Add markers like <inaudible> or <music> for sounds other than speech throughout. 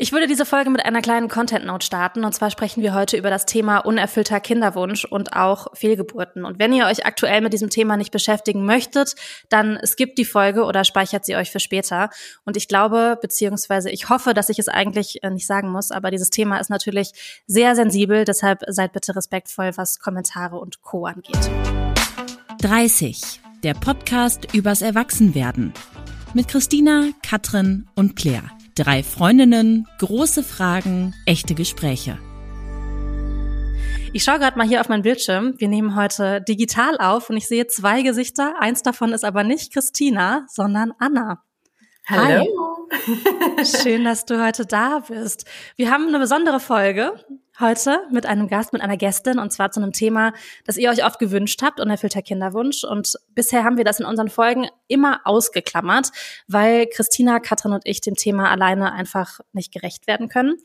Ich würde diese Folge mit einer kleinen Content Note starten. Und zwar sprechen wir heute über das Thema unerfüllter Kinderwunsch und auch Fehlgeburten. Und wenn ihr euch aktuell mit diesem Thema nicht beschäftigen möchtet, dann skippt die Folge oder speichert sie euch für später. Und ich glaube, beziehungsweise ich hoffe, dass ich es eigentlich äh, nicht sagen muss, aber dieses Thema ist natürlich sehr sensibel. Deshalb seid bitte respektvoll, was Kommentare und Co. angeht. 30. Der Podcast übers Erwachsenwerden. Mit Christina, Katrin und Claire. Drei Freundinnen, große Fragen, echte Gespräche. Ich schaue gerade mal hier auf meinen Bildschirm. Wir nehmen heute digital auf und ich sehe zwei Gesichter. Eins davon ist aber nicht Christina, sondern Anna. Hallo. Hi. Schön, dass du heute da bist. Wir haben eine besondere Folge heute mit einem Gast, mit einer Gästin und zwar zu einem Thema, das ihr euch oft gewünscht habt, unerfüllter Kinderwunsch. Und bisher haben wir das in unseren Folgen immer ausgeklammert, weil Christina, Katrin und ich dem Thema alleine einfach nicht gerecht werden können.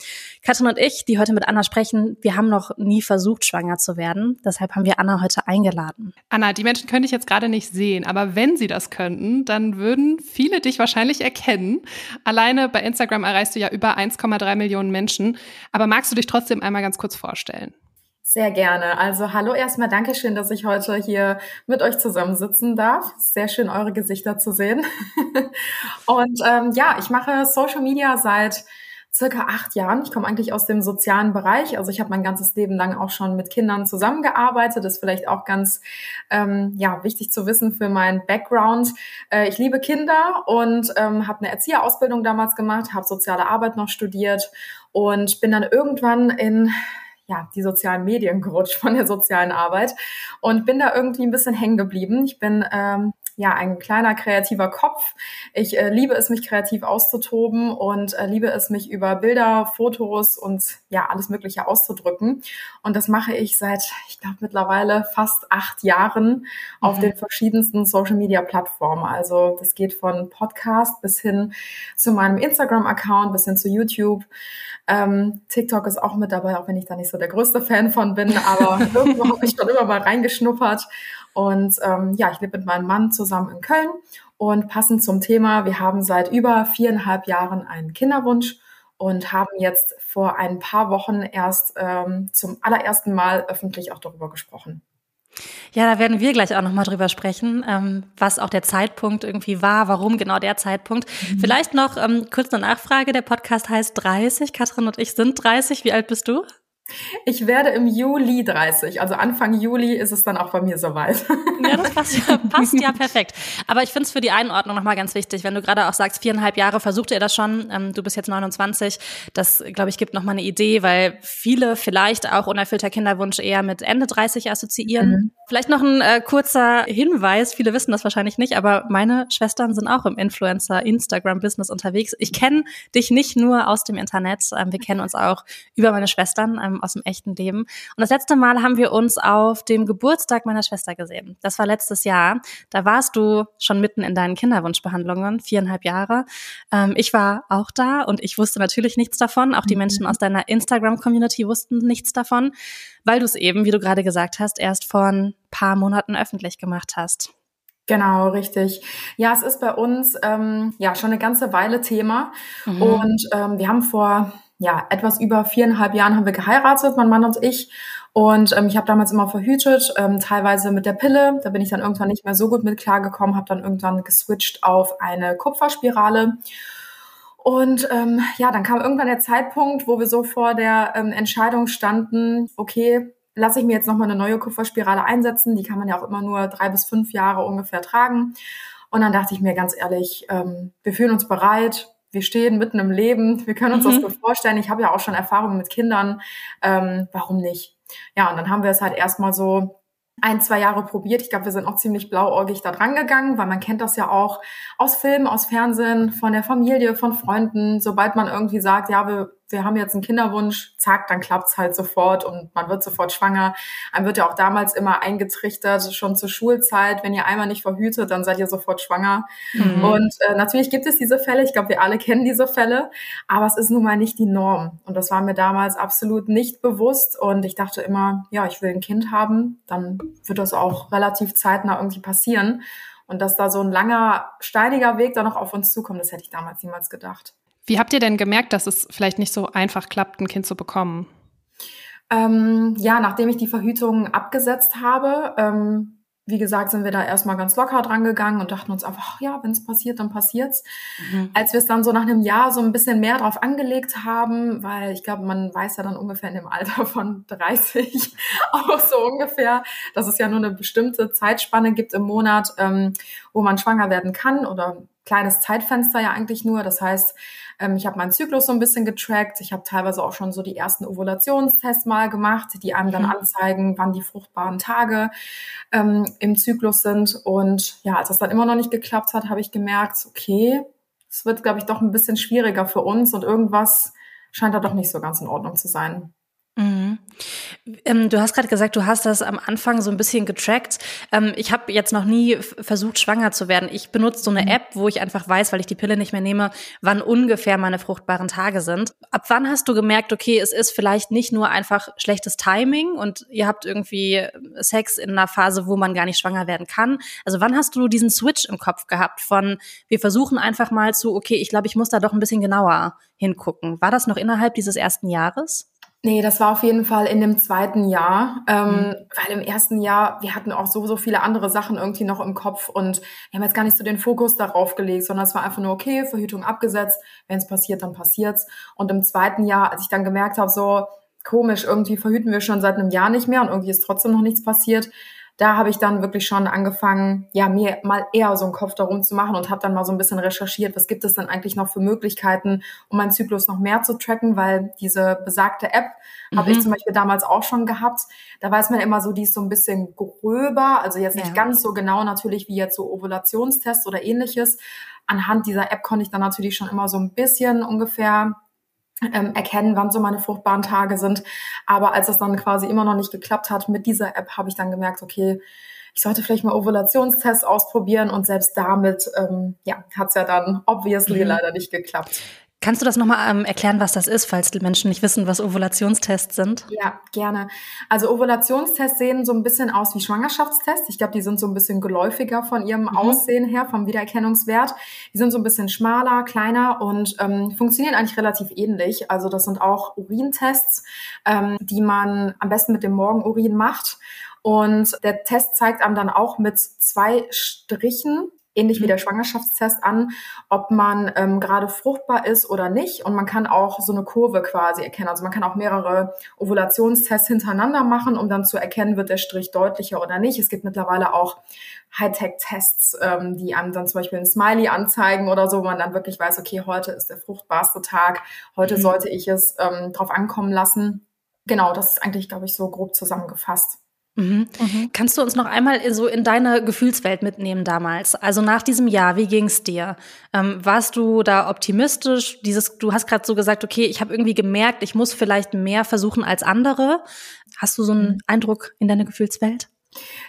Katrin und ich, die heute mit Anna sprechen, wir haben noch nie versucht, schwanger zu werden. Deshalb haben wir Anna heute eingeladen. Anna, die Menschen könnte ich jetzt gerade nicht sehen, aber wenn sie das könnten, dann würden viele dich wahrscheinlich erkennen. Alleine bei Instagram erreichst du ja über 1,3 Millionen Menschen. Aber magst du dich trotzdem einmal ganz kurz vorstellen? Sehr gerne. Also hallo erstmal, Dankeschön, dass ich heute hier mit euch zusammensitzen darf. Sehr schön, eure Gesichter zu sehen. <laughs> Und ähm, ja, ich mache Social Media seit circa acht Jahren. Ich komme eigentlich aus dem sozialen Bereich. Also ich habe mein ganzes Leben lang auch schon mit Kindern zusammengearbeitet. Das ist vielleicht auch ganz ähm, ja, wichtig zu wissen für meinen Background. Äh, ich liebe Kinder und ähm, habe eine Erzieherausbildung damals gemacht, habe soziale Arbeit noch studiert und bin dann irgendwann in ja, die sozialen Medien gerutscht von der sozialen Arbeit und bin da irgendwie ein bisschen hängen geblieben. Ich bin ähm, ja, ein kleiner kreativer Kopf. Ich äh, liebe es, mich kreativ auszutoben und äh, liebe es, mich über Bilder, Fotos und ja, alles Mögliche auszudrücken. Und das mache ich seit, ich glaube, mittlerweile fast acht Jahren mhm. auf den verschiedensten Social Media Plattformen. Also das geht von Podcast bis hin zu meinem Instagram-Account, bis hin zu YouTube. Ähm, TikTok ist auch mit dabei, auch wenn ich da nicht so der größte Fan von bin, aber <laughs> irgendwo habe ich schon immer mal reingeschnuppert. Und ähm, ja, ich lebe mit meinem Mann zusammen in Köln. Und passend zum Thema, wir haben seit über viereinhalb Jahren einen Kinderwunsch und haben jetzt vor ein paar Wochen erst ähm, zum allerersten Mal öffentlich auch darüber gesprochen. Ja, da werden wir gleich auch nochmal drüber sprechen, ähm, was auch der Zeitpunkt irgendwie war, warum genau der Zeitpunkt. Mhm. Vielleicht noch ähm, kurz eine Nachfrage. Der Podcast heißt 30. Katrin und ich sind 30. Wie alt bist du? Ich werde im Juli 30, also Anfang Juli ist es dann auch bei mir soweit. Ja, das passt ja, passt ja perfekt. Aber ich finde es für die Einordnung nochmal ganz wichtig, wenn du gerade auch sagst, viereinhalb Jahre versucht ihr das schon, ähm, du bist jetzt 29, das, glaube ich, gibt nochmal eine Idee, weil viele vielleicht auch unerfüllter Kinderwunsch eher mit Ende 30 assoziieren. Mhm. Vielleicht noch ein äh, kurzer Hinweis, viele wissen das wahrscheinlich nicht, aber meine Schwestern sind auch im Influencer-Instagram-Business unterwegs. Ich kenne dich nicht nur aus dem Internet, ähm, wir kennen uns auch über meine Schwestern. Ähm, aus dem echten Leben. Und das letzte Mal haben wir uns auf dem Geburtstag meiner Schwester gesehen. Das war letztes Jahr. Da warst du schon mitten in deinen Kinderwunschbehandlungen, viereinhalb Jahre. Ähm, ich war auch da und ich wusste natürlich nichts davon. Auch die mhm. Menschen aus deiner Instagram-Community wussten nichts davon, weil du es eben, wie du gerade gesagt hast, erst vor ein paar Monaten öffentlich gemacht hast. Genau, richtig. Ja, es ist bei uns ähm, ja schon eine ganze Weile Thema. Mhm. Und ähm, wir haben vor ja, etwas über viereinhalb Jahren haben wir geheiratet, mein Mann und ich. Und ähm, ich habe damals immer verhütet, ähm, teilweise mit der Pille. Da bin ich dann irgendwann nicht mehr so gut mit klargekommen, habe dann irgendwann geswitcht auf eine Kupferspirale. Und ähm, ja, dann kam irgendwann der Zeitpunkt, wo wir so vor der ähm, Entscheidung standen, okay, lasse ich mir jetzt nochmal eine neue Kupferspirale einsetzen. Die kann man ja auch immer nur drei bis fünf Jahre ungefähr tragen. Und dann dachte ich mir ganz ehrlich, ähm, wir fühlen uns bereit, wir stehen mitten im Leben, wir können uns mhm. das gut vorstellen. Ich habe ja auch schon Erfahrungen mit Kindern. Ähm, warum nicht? Ja, und dann haben wir es halt erstmal so ein, zwei Jahre probiert. Ich glaube, wir sind auch ziemlich blauäugig da dran gegangen, weil man kennt das ja auch aus Filmen, aus Fernsehen, von der Familie, von Freunden. Sobald man irgendwie sagt, ja, wir wir haben jetzt einen Kinderwunsch, zack, dann klappt's halt sofort und man wird sofort schwanger. Einem wird ja auch damals immer eingetrichtert, schon zur Schulzeit, wenn ihr einmal nicht verhütet, dann seid ihr sofort schwanger. Mhm. Und äh, natürlich gibt es diese Fälle, ich glaube, wir alle kennen diese Fälle, aber es ist nun mal nicht die Norm. Und das war mir damals absolut nicht bewusst. Und ich dachte immer, ja, ich will ein Kind haben, dann wird das auch relativ zeitnah irgendwie passieren. Und dass da so ein langer, steiniger Weg da noch auf uns zukommt, das hätte ich damals niemals gedacht. Wie habt ihr denn gemerkt, dass es vielleicht nicht so einfach klappt, ein Kind zu bekommen? Ähm, ja, nachdem ich die Verhütung abgesetzt habe, ähm, wie gesagt, sind wir da erstmal ganz locker dran gegangen und dachten uns einfach, ach ja, wenn es passiert, dann passiert's. Mhm. Als wir es dann so nach einem Jahr so ein bisschen mehr drauf angelegt haben, weil ich glaube, man weiß ja dann ungefähr in dem Alter <laughs> von 30 <laughs> auch so ungefähr, dass es ja nur eine bestimmte Zeitspanne gibt im Monat, ähm, wo man schwanger werden kann oder kleines Zeitfenster ja eigentlich nur. Das heißt, ähm, ich habe meinen Zyklus so ein bisschen getrackt. Ich habe teilweise auch schon so die ersten Ovulationstests mal gemacht, die einem dann mhm. anzeigen, wann die fruchtbaren Tage ähm, im Zyklus sind. Und ja, als das dann immer noch nicht geklappt hat, habe ich gemerkt, okay, es wird, glaube ich, doch ein bisschen schwieriger für uns und irgendwas scheint da doch nicht so ganz in Ordnung zu sein. Ähm, du hast gerade gesagt, du hast das am Anfang so ein bisschen getrackt. Ähm, ich habe jetzt noch nie versucht, schwanger zu werden. Ich benutze so eine mhm. App, wo ich einfach weiß, weil ich die Pille nicht mehr nehme, wann ungefähr meine fruchtbaren Tage sind. Ab wann hast du gemerkt, okay, es ist vielleicht nicht nur einfach schlechtes Timing und ihr habt irgendwie Sex in einer Phase, wo man gar nicht schwanger werden kann? Also wann hast du diesen Switch im Kopf gehabt von, wir versuchen einfach mal zu, okay, ich glaube, ich muss da doch ein bisschen genauer hingucken. War das noch innerhalb dieses ersten Jahres? Nee, das war auf jeden Fall in dem zweiten Jahr, ähm, mhm. weil im ersten Jahr, wir hatten auch so, so viele andere Sachen irgendwie noch im Kopf und wir haben jetzt gar nicht so den Fokus darauf gelegt, sondern es war einfach nur, okay, Verhütung abgesetzt, wenn es passiert, dann passiert's. Und im zweiten Jahr, als ich dann gemerkt habe, so komisch, irgendwie verhüten wir schon seit einem Jahr nicht mehr und irgendwie ist trotzdem noch nichts passiert, da habe ich dann wirklich schon angefangen, ja, mir mal eher so einen Kopf darum zu machen und habe dann mal so ein bisschen recherchiert, was gibt es denn eigentlich noch für Möglichkeiten, um meinen Zyklus noch mehr zu tracken, weil diese besagte App mhm. habe ich zum Beispiel damals auch schon gehabt. Da weiß man immer so, die ist so ein bisschen gröber, also jetzt nicht ja. ganz so genau natürlich wie jetzt so Ovulationstests oder ähnliches. Anhand dieser App konnte ich dann natürlich schon immer so ein bisschen ungefähr ähm, erkennen, wann so meine fruchtbaren Tage sind. Aber als es dann quasi immer noch nicht geklappt hat mit dieser App, habe ich dann gemerkt, okay, ich sollte vielleicht mal Ovulationstests ausprobieren und selbst damit ähm, ja, hat es ja dann obviously mhm. leider nicht geklappt. Kannst du das nochmal ähm, erklären, was das ist, falls die Menschen nicht wissen, was Ovulationstests sind? Ja, gerne. Also Ovulationstests sehen so ein bisschen aus wie Schwangerschaftstests. Ich glaube, die sind so ein bisschen geläufiger von ihrem mhm. Aussehen her, vom Wiedererkennungswert. Die sind so ein bisschen schmaler, kleiner und ähm, funktionieren eigentlich relativ ähnlich. Also das sind auch Urintests, ähm, die man am besten mit dem Morgenurin macht. Und der Test zeigt einem dann auch mit zwei Strichen ähnlich wie mhm. der Schwangerschaftstest an, ob man ähm, gerade fruchtbar ist oder nicht. Und man kann auch so eine Kurve quasi erkennen. Also man kann auch mehrere Ovulationstests hintereinander machen, um dann zu erkennen, wird der Strich deutlicher oder nicht. Es gibt mittlerweile auch Hightech-Tests, ähm, die einem dann zum Beispiel ein Smiley anzeigen oder so, wo man dann wirklich weiß, okay, heute ist der fruchtbarste Tag, heute mhm. sollte ich es ähm, drauf ankommen lassen. Genau, das ist eigentlich, glaube ich, so grob zusammengefasst. Mhm. Mhm. Kannst du uns noch einmal so in deine Gefühlswelt mitnehmen damals? Also nach diesem Jahr, wie ging's dir? Ähm, warst du da optimistisch? Dieses, du hast gerade so gesagt, okay, ich habe irgendwie gemerkt, ich muss vielleicht mehr versuchen als andere. Hast du so einen mhm. Eindruck in deine Gefühlswelt?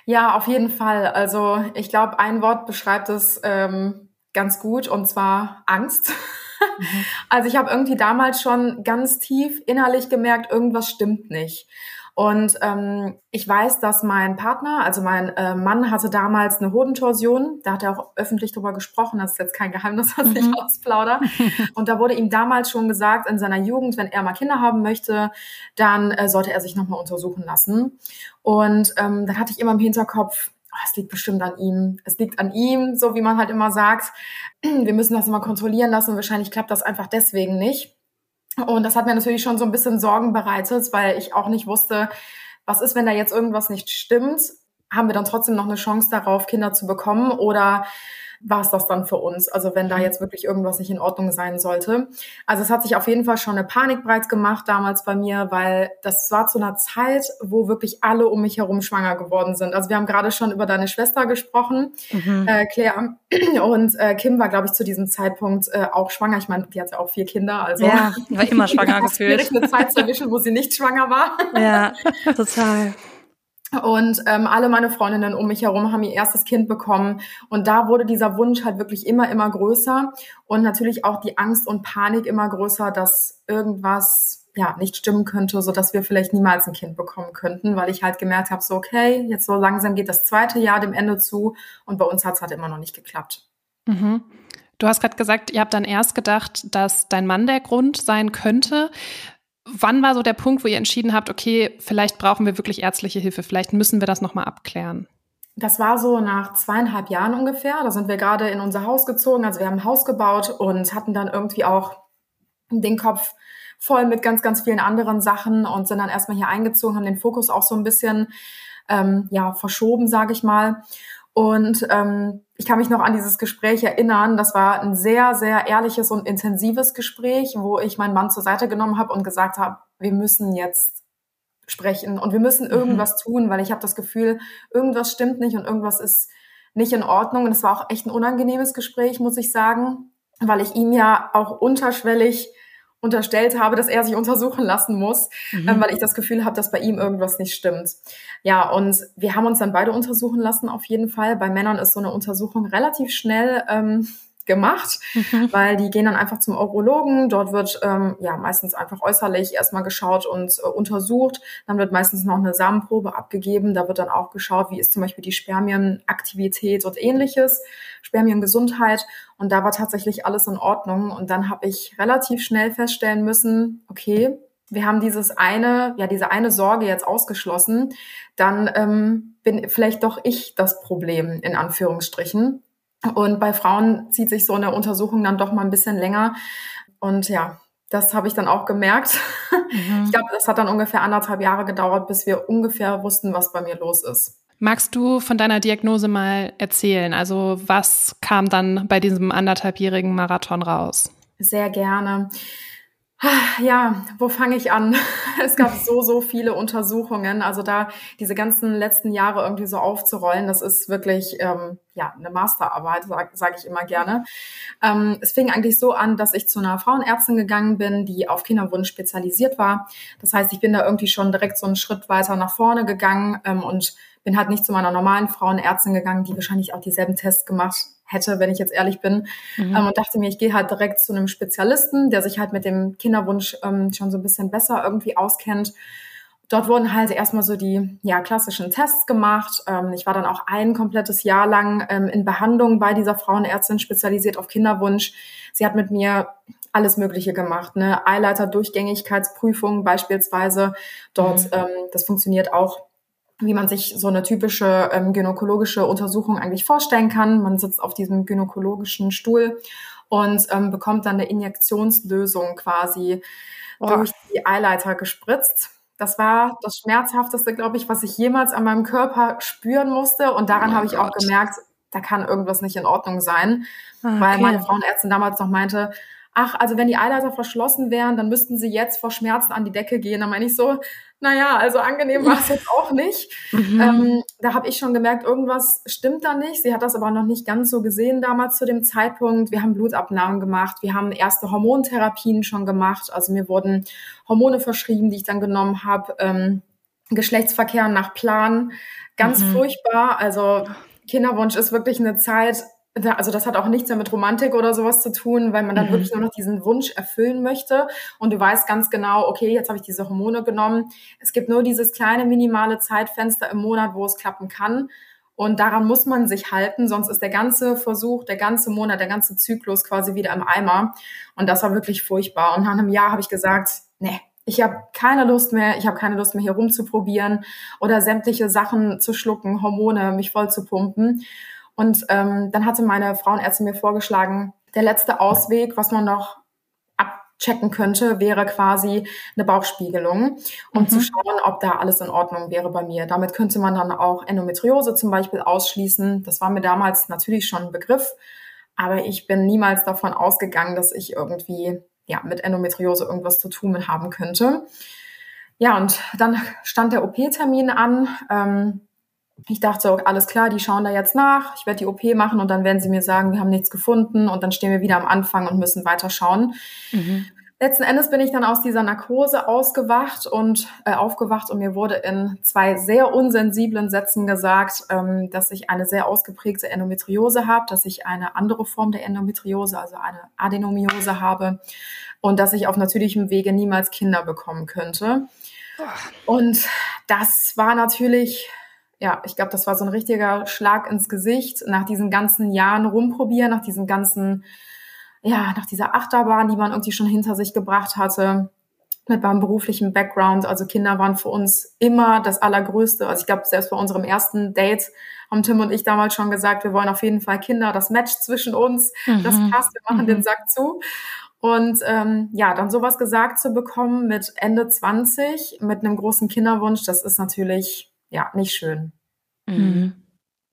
Ja, auf jeden Fall. Also ich glaube, ein Wort beschreibt es ähm, ganz gut und zwar Angst. Mhm. <laughs> Also ich habe irgendwie damals schon ganz tief innerlich gemerkt, irgendwas stimmt nicht. Und ähm, ich weiß, dass mein Partner, also mein äh, Mann, hatte damals eine Hodentorsion. Da hat er auch öffentlich drüber gesprochen. Das ist jetzt kein Geheimnis, was ich mhm. ausplaudere. <laughs> Und da wurde ihm damals schon gesagt, in seiner Jugend, wenn er mal Kinder haben möchte, dann äh, sollte er sich nochmal untersuchen lassen. Und ähm, dann hatte ich immer im Hinterkopf, oh, es liegt bestimmt an ihm. Es liegt an ihm, so wie man halt immer sagt. Wir müssen das immer kontrollieren lassen. Wahrscheinlich klappt das einfach deswegen nicht. Und das hat mir natürlich schon so ein bisschen Sorgen bereitet, weil ich auch nicht wusste, was ist, wenn da jetzt irgendwas nicht stimmt? Haben wir dann trotzdem noch eine Chance darauf, Kinder zu bekommen? Oder war es das dann für uns. Also wenn da mhm. jetzt wirklich irgendwas nicht in Ordnung sein sollte. Also es hat sich auf jeden Fall schon eine Panik breit gemacht damals bei mir, weil das war zu einer Zeit, wo wirklich alle um mich herum schwanger geworden sind. Also wir haben gerade schon über deine Schwester gesprochen, mhm. äh, Claire. <clears throat> Und äh, Kim war, glaube ich, zu diesem Zeitpunkt äh, auch schwanger. Ich meine, die hat ja auch vier Kinder. Also ja, war immer schwanger <laughs> gefühlt. Schwierig, eine Zeit zu erwischen, wo sie nicht schwanger war. Ja, total. Und ähm, alle meine Freundinnen um mich herum haben ihr erstes Kind bekommen. Und da wurde dieser Wunsch halt wirklich immer, immer größer. Und natürlich auch die Angst und Panik immer größer, dass irgendwas ja nicht stimmen könnte, so dass wir vielleicht niemals ein Kind bekommen könnten, weil ich halt gemerkt habe, so okay, jetzt so langsam geht das zweite Jahr dem Ende zu und bei uns hat es halt immer noch nicht geklappt. Mhm. Du hast gerade gesagt, ihr habt dann erst gedacht, dass dein Mann der Grund sein könnte. Wann war so der Punkt, wo ihr entschieden habt, okay, vielleicht brauchen wir wirklich ärztliche Hilfe, vielleicht müssen wir das nochmal abklären? Das war so nach zweieinhalb Jahren ungefähr. Da sind wir gerade in unser Haus gezogen. Also wir haben ein Haus gebaut und hatten dann irgendwie auch den Kopf voll mit ganz, ganz vielen anderen Sachen und sind dann erstmal hier eingezogen, haben den Fokus auch so ein bisschen ähm, ja verschoben, sage ich mal. Und ähm, ich kann mich noch an dieses Gespräch erinnern. Das war ein sehr, sehr ehrliches und intensives Gespräch, wo ich meinen Mann zur Seite genommen habe und gesagt habe, wir müssen jetzt sprechen und wir müssen mhm. irgendwas mhm. tun, weil ich habe das Gefühl, irgendwas stimmt nicht und irgendwas ist nicht in Ordnung. Und es war auch echt ein unangenehmes Gespräch, muss ich sagen, weil ich ihm ja auch unterschwellig unterstellt habe, dass er sich untersuchen lassen muss, mhm. ähm, weil ich das Gefühl habe, dass bei ihm irgendwas nicht stimmt. Ja, und wir haben uns dann beide untersuchen lassen, auf jeden Fall. Bei Männern ist so eine Untersuchung relativ schnell ähm, gemacht, mhm. weil die gehen dann einfach zum Urologen. Dort wird ähm, ja meistens einfach äußerlich erstmal geschaut und äh, untersucht. Dann wird meistens noch eine Samenprobe abgegeben. Da wird dann auch geschaut, wie ist zum Beispiel die Spermienaktivität und ähnliches, Spermiengesundheit. Und da war tatsächlich alles in Ordnung. Und dann habe ich relativ schnell feststellen müssen, okay, wir haben dieses eine, ja, diese eine Sorge jetzt ausgeschlossen, dann ähm, bin vielleicht doch ich das Problem in Anführungsstrichen. Und bei Frauen zieht sich so eine Untersuchung dann doch mal ein bisschen länger. Und ja, das habe ich dann auch gemerkt. Mhm. Ich glaube, das hat dann ungefähr anderthalb Jahre gedauert, bis wir ungefähr wussten, was bei mir los ist. Magst du von deiner Diagnose mal erzählen? Also was kam dann bei diesem anderthalbjährigen Marathon raus? Sehr gerne. Ja, wo fange ich an? <laughs> Es gab so, so viele Untersuchungen. Also da diese ganzen letzten Jahre irgendwie so aufzurollen, das ist wirklich ähm, ja eine Masterarbeit, sage sag ich immer gerne. Ähm, es fing eigentlich so an, dass ich zu einer Frauenärztin gegangen bin, die auf Kinderwunsch spezialisiert war. Das heißt, ich bin da irgendwie schon direkt so einen Schritt weiter nach vorne gegangen ähm, und bin halt nicht zu meiner normalen Frauenärztin gegangen, die wahrscheinlich auch dieselben Tests gemacht hätte, wenn ich jetzt ehrlich bin. Mhm. Ähm, und dachte mir, ich gehe halt direkt zu einem Spezialisten, der sich halt mit dem Kinderwunsch ähm, schon so ein bisschen besser irgendwie auskennt. Dort wurden halt erstmal so die ja, klassischen Tests gemacht. Ähm, ich war dann auch ein komplettes Jahr lang ähm, in Behandlung bei dieser Frauenärztin spezialisiert auf Kinderwunsch. Sie hat mit mir alles Mögliche gemacht, ne? Eileiter-Durchgängigkeitsprüfung beispielsweise. Dort, mhm. ähm, das funktioniert auch wie man sich so eine typische ähm, gynäkologische Untersuchung eigentlich vorstellen kann. Man sitzt auf diesem gynäkologischen Stuhl und ähm, bekommt dann eine Injektionslösung quasi oh. durch die Eileiter gespritzt. Das war das Schmerzhafteste, glaube ich, was ich jemals an meinem Körper spüren musste. Und daran oh habe ich auch gemerkt, da kann irgendwas nicht in Ordnung sein, okay. weil meine Frauenärztin damals noch meinte, ach, also wenn die Eileiter verschlossen wären, dann müssten sie jetzt vor Schmerzen an die Decke gehen. Dann meine ich so, naja, also angenehm war es jetzt auch nicht. Mhm. Ähm, da habe ich schon gemerkt, irgendwas stimmt da nicht. Sie hat das aber noch nicht ganz so gesehen damals zu dem Zeitpunkt. Wir haben Blutabnahmen gemacht, wir haben erste Hormontherapien schon gemacht. Also mir wurden Hormone verschrieben, die ich dann genommen habe. Ähm, Geschlechtsverkehr nach Plan, ganz mhm. furchtbar. Also Kinderwunsch ist wirklich eine Zeit, also das hat auch nichts mehr mit Romantik oder sowas zu tun, weil man dann mhm. wirklich nur noch diesen Wunsch erfüllen möchte. Und du weißt ganz genau, okay, jetzt habe ich diese Hormone genommen. Es gibt nur dieses kleine minimale Zeitfenster im Monat, wo es klappen kann. Und daran muss man sich halten, sonst ist der ganze Versuch, der ganze Monat, der ganze Zyklus quasi wieder im Eimer. Und das war wirklich furchtbar. Und nach einem Jahr habe ich gesagt, nee, ich habe keine Lust mehr, ich habe keine Lust mehr hier rumzuprobieren oder sämtliche Sachen zu schlucken, Hormone, mich voll zu pumpen und ähm, dann hatte meine Frauenärztin mir vorgeschlagen, der letzte Ausweg, was man noch abchecken könnte, wäre quasi eine Bauchspiegelung, um mhm. zu schauen, ob da alles in Ordnung wäre bei mir. Damit könnte man dann auch Endometriose zum Beispiel ausschließen. Das war mir damals natürlich schon ein Begriff, aber ich bin niemals davon ausgegangen, dass ich irgendwie ja mit Endometriose irgendwas zu tun haben könnte. Ja, und dann stand der OP-Termin an. Ähm, ich dachte so, alles klar, die schauen da jetzt nach, ich werde die OP machen und dann werden sie mir sagen, wir haben nichts gefunden und dann stehen wir wieder am Anfang und müssen weiter schauen. Mhm. Letzten Endes bin ich dann aus dieser Narkose ausgewacht und äh, aufgewacht und mir wurde in zwei sehr unsensiblen Sätzen gesagt, ähm, dass ich eine sehr ausgeprägte Endometriose habe, dass ich eine andere Form der Endometriose, also eine Adenomiose habe und dass ich auf natürlichem Wege niemals Kinder bekommen könnte. Und das war natürlich ja, ich glaube, das war so ein richtiger Schlag ins Gesicht nach diesen ganzen Jahren rumprobieren, nach diesen ganzen, ja, nach dieser Achterbahn, die man irgendwie schon hinter sich gebracht hatte mit meinem beruflichen Background. Also Kinder waren für uns immer das Allergrößte. Also ich glaube, selbst bei unserem ersten Date haben Tim und ich damals schon gesagt, wir wollen auf jeden Fall Kinder, das Match zwischen uns, mhm. das passt, wir machen mhm. den Sack zu. Und ähm, ja, dann sowas gesagt zu bekommen mit Ende 20, mit einem großen Kinderwunsch, das ist natürlich ja nicht schön. Mhm.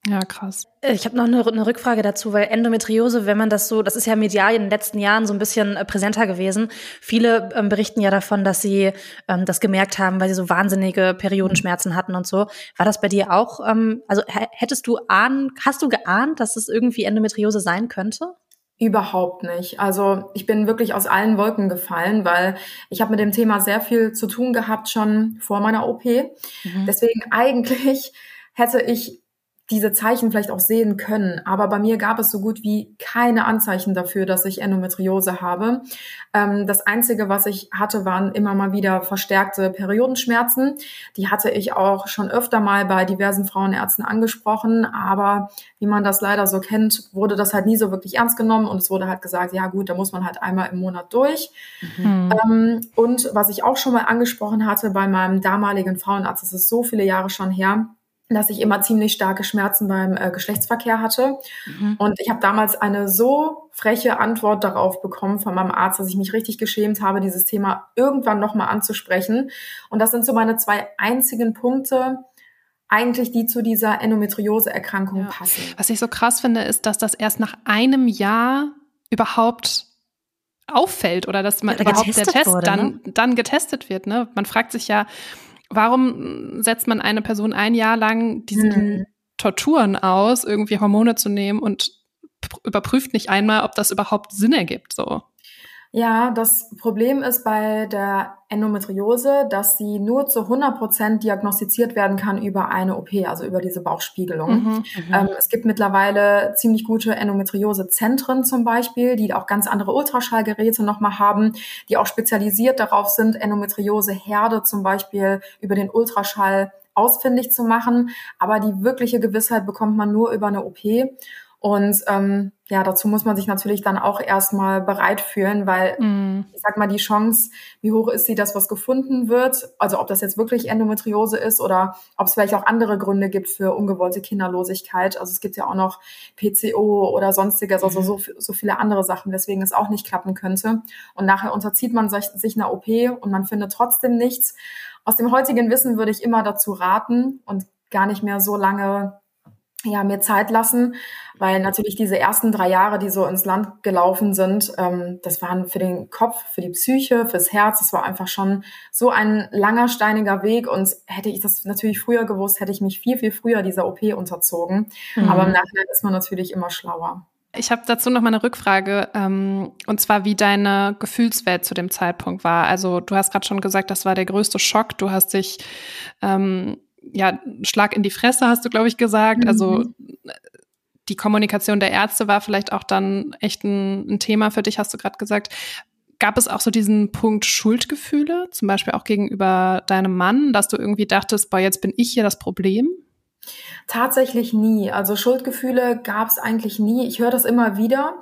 Ja, krass. Äh, ich habe noch eine, eine, Rückfrage dazu, weil Endometriose, wenn man das so, das ist ja medial in den letzten Jahren so ein bisschen äh, präsenter gewesen. Viele ähm, berichten ja davon, dass sie ähm, das gemerkt haben, weil sie so wahnsinnige Periodenschmerzen hatten und so. War das bei dir auch? Ähm, also hättest du ahnen, hast du geahnt, dass es irgendwie Endometriose sein könnte? Überhaupt nicht. Also ich bin wirklich aus allen Wolken gefallen, weil ich habe mit dem Thema sehr viel zu tun gehabt schon vor meiner OP. Mhm. Deswegen eigentlich hätte ich diese Zeichen vielleicht auch sehen können. Aber bei mir gab es so gut wie keine Anzeichen dafür, dass ich Endometriose habe. Ähm, das Einzige, was ich hatte, waren immer mal wieder verstärkte Periodenschmerzen. Die hatte ich auch schon öfter mal bei diversen Frauenärzten angesprochen. Aber wie man das leider so kennt, wurde das halt nie so wirklich ernst genommen. Und es wurde halt gesagt, ja gut, da muss man halt einmal im Monat durch. Mhm. Ähm, und was ich auch schon mal angesprochen hatte bei meinem damaligen Frauenarzt, das ist so viele Jahre schon her, dass ich immer ziemlich starke Schmerzen beim äh, Geschlechtsverkehr hatte. Mhm. Und ich habe damals eine so freche Antwort darauf bekommen von meinem Arzt, dass ich mich richtig geschämt habe, dieses Thema irgendwann nochmal anzusprechen. Und das sind so meine zwei einzigen Punkte, eigentlich, die zu dieser Endometriose-Erkrankung ja. passen. Was ich so krass finde, ist, dass das erst nach einem Jahr überhaupt auffällt oder dass man ja, überhaupt der Test wurde, dann, ne? dann getestet wird. Ne? Man fragt sich ja, warum setzt man eine Person ein Jahr lang diesen hm. Torturen aus, irgendwie Hormone zu nehmen und überprüft nicht einmal, ob das überhaupt Sinn ergibt, so. Ja, das Problem ist bei der Endometriose, dass sie nur zu 100 Prozent diagnostiziert werden kann über eine OP, also über diese Bauchspiegelung. Mhm, mhm, ähm, es gibt mittlerweile ziemlich gute Endometriose-Zentren zum Beispiel, die auch ganz andere Ultraschallgeräte nochmal haben, die auch spezialisiert darauf sind, Endometriose-Herde zum Beispiel über den Ultraschall ausfindig zu machen. Aber die wirkliche Gewissheit bekommt man nur über eine OP. Und ähm, ja, dazu muss man sich natürlich dann auch erstmal bereit fühlen, weil mm. ich sag mal, die Chance, wie hoch ist sie, dass was gefunden wird, also ob das jetzt wirklich Endometriose ist oder ob es vielleicht auch andere Gründe gibt für ungewollte Kinderlosigkeit. Also es gibt ja auch noch PCO oder sonstiges, also so, so viele andere Sachen, weswegen es auch nicht klappen könnte. Und nachher unterzieht man sich, sich einer OP und man findet trotzdem nichts. Aus dem heutigen Wissen würde ich immer dazu raten und gar nicht mehr so lange ja, mir Zeit lassen, weil natürlich diese ersten drei Jahre, die so ins Land gelaufen sind, ähm, das waren für den Kopf, für die Psyche, fürs Herz, das war einfach schon so ein langer, steiniger Weg und hätte ich das natürlich früher gewusst, hätte ich mich viel, viel früher dieser OP unterzogen. Mhm. Aber im Nachhinein ist man natürlich immer schlauer. Ich habe dazu noch mal eine Rückfrage, ähm, und zwar wie deine Gefühlswelt zu dem Zeitpunkt war. Also du hast gerade schon gesagt, das war der größte Schock. Du hast dich ähm, ja, Schlag in die Fresse, hast du, glaube ich, gesagt. Also, mhm. Also die Kommunikation der Ärzte war vielleicht auch dann echt ein, ein Thema für dich, hast du gerade gesagt. Gab es auch so diesen Punkt Schuldgefühle, zum Beispiel auch gegenüber deinem Mann, dass du irgendwie dachtest, boah, jetzt bin ich hier das Problem? Tatsächlich nie. Also Schuldgefühle gab es eigentlich nie. Ich höre das immer wieder.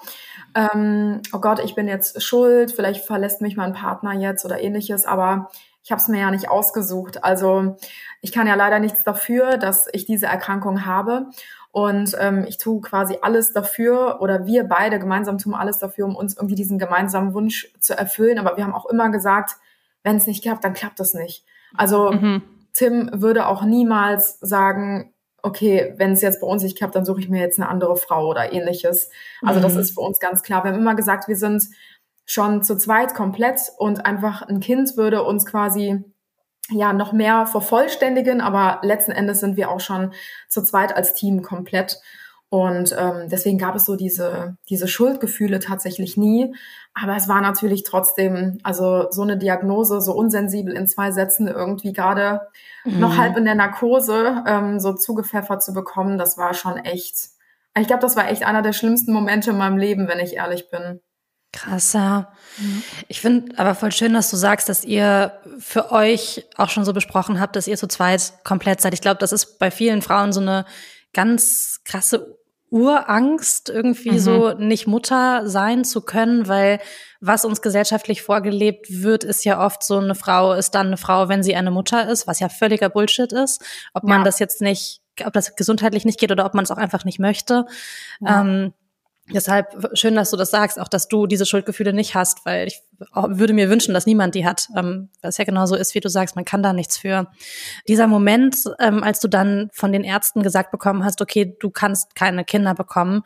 Ähm, oh Gott, ich bin jetzt schuld, vielleicht verlässt mich mein Partner jetzt oder ähnliches, aber ich habe es mir ja nicht ausgesucht. Also ich kann ja leider nichts dafür, dass ich diese Erkrankung habe. Und ähm, ich tue quasi alles dafür oder wir beide gemeinsam tun alles dafür, um uns irgendwie diesen gemeinsamen Wunsch zu erfüllen. Aber wir haben auch immer gesagt, wenn es nicht klappt, dann klappt es nicht. Also mhm. Tim würde auch niemals sagen, okay, wenn es jetzt bei uns nicht klappt, dann suche ich mir jetzt eine andere Frau oder ähnliches. Also mhm. das ist für uns ganz klar. Wir haben immer gesagt, wir sind schon zu zweit komplett und einfach ein Kind würde uns quasi ja noch mehr vervollständigen, aber letzten Endes sind wir auch schon zu zweit als Team komplett. Und ähm, deswegen gab es so diese, diese Schuldgefühle tatsächlich nie. Aber es war natürlich trotzdem, also so eine Diagnose, so unsensibel in zwei Sätzen irgendwie gerade mhm. noch halb in der Narkose ähm, so zugepfeffert zu bekommen, das war schon echt. Ich glaube, das war echt einer der schlimmsten Momente in meinem Leben, wenn ich ehrlich bin. Krass, ja. Mhm. Ich finde aber voll schön, dass du sagst, dass ihr für euch auch schon so besprochen habt, dass ihr zu zweit komplett seid. Ich glaube, das ist bei vielen Frauen so eine ganz krasse Urangst, irgendwie mhm. so nicht Mutter sein zu können, weil was uns gesellschaftlich vorgelebt wird, ist ja oft so, eine Frau ist dann eine Frau, wenn sie eine Mutter ist, was ja völliger Bullshit ist. Ob man das jetzt nicht, ob das gesundheitlich nicht geht oder ob man es auch einfach nicht möchte. Ja. Ähm, Deshalb schön, dass du das sagst, auch dass du diese Schuldgefühle nicht hast, weil ich würde mir wünschen, dass niemand die hat. Ähm, was ja genauso ist, wie du sagst, man kann da nichts für. Dieser Moment, ähm, als du dann von den Ärzten gesagt bekommen hast, okay, du kannst keine Kinder bekommen,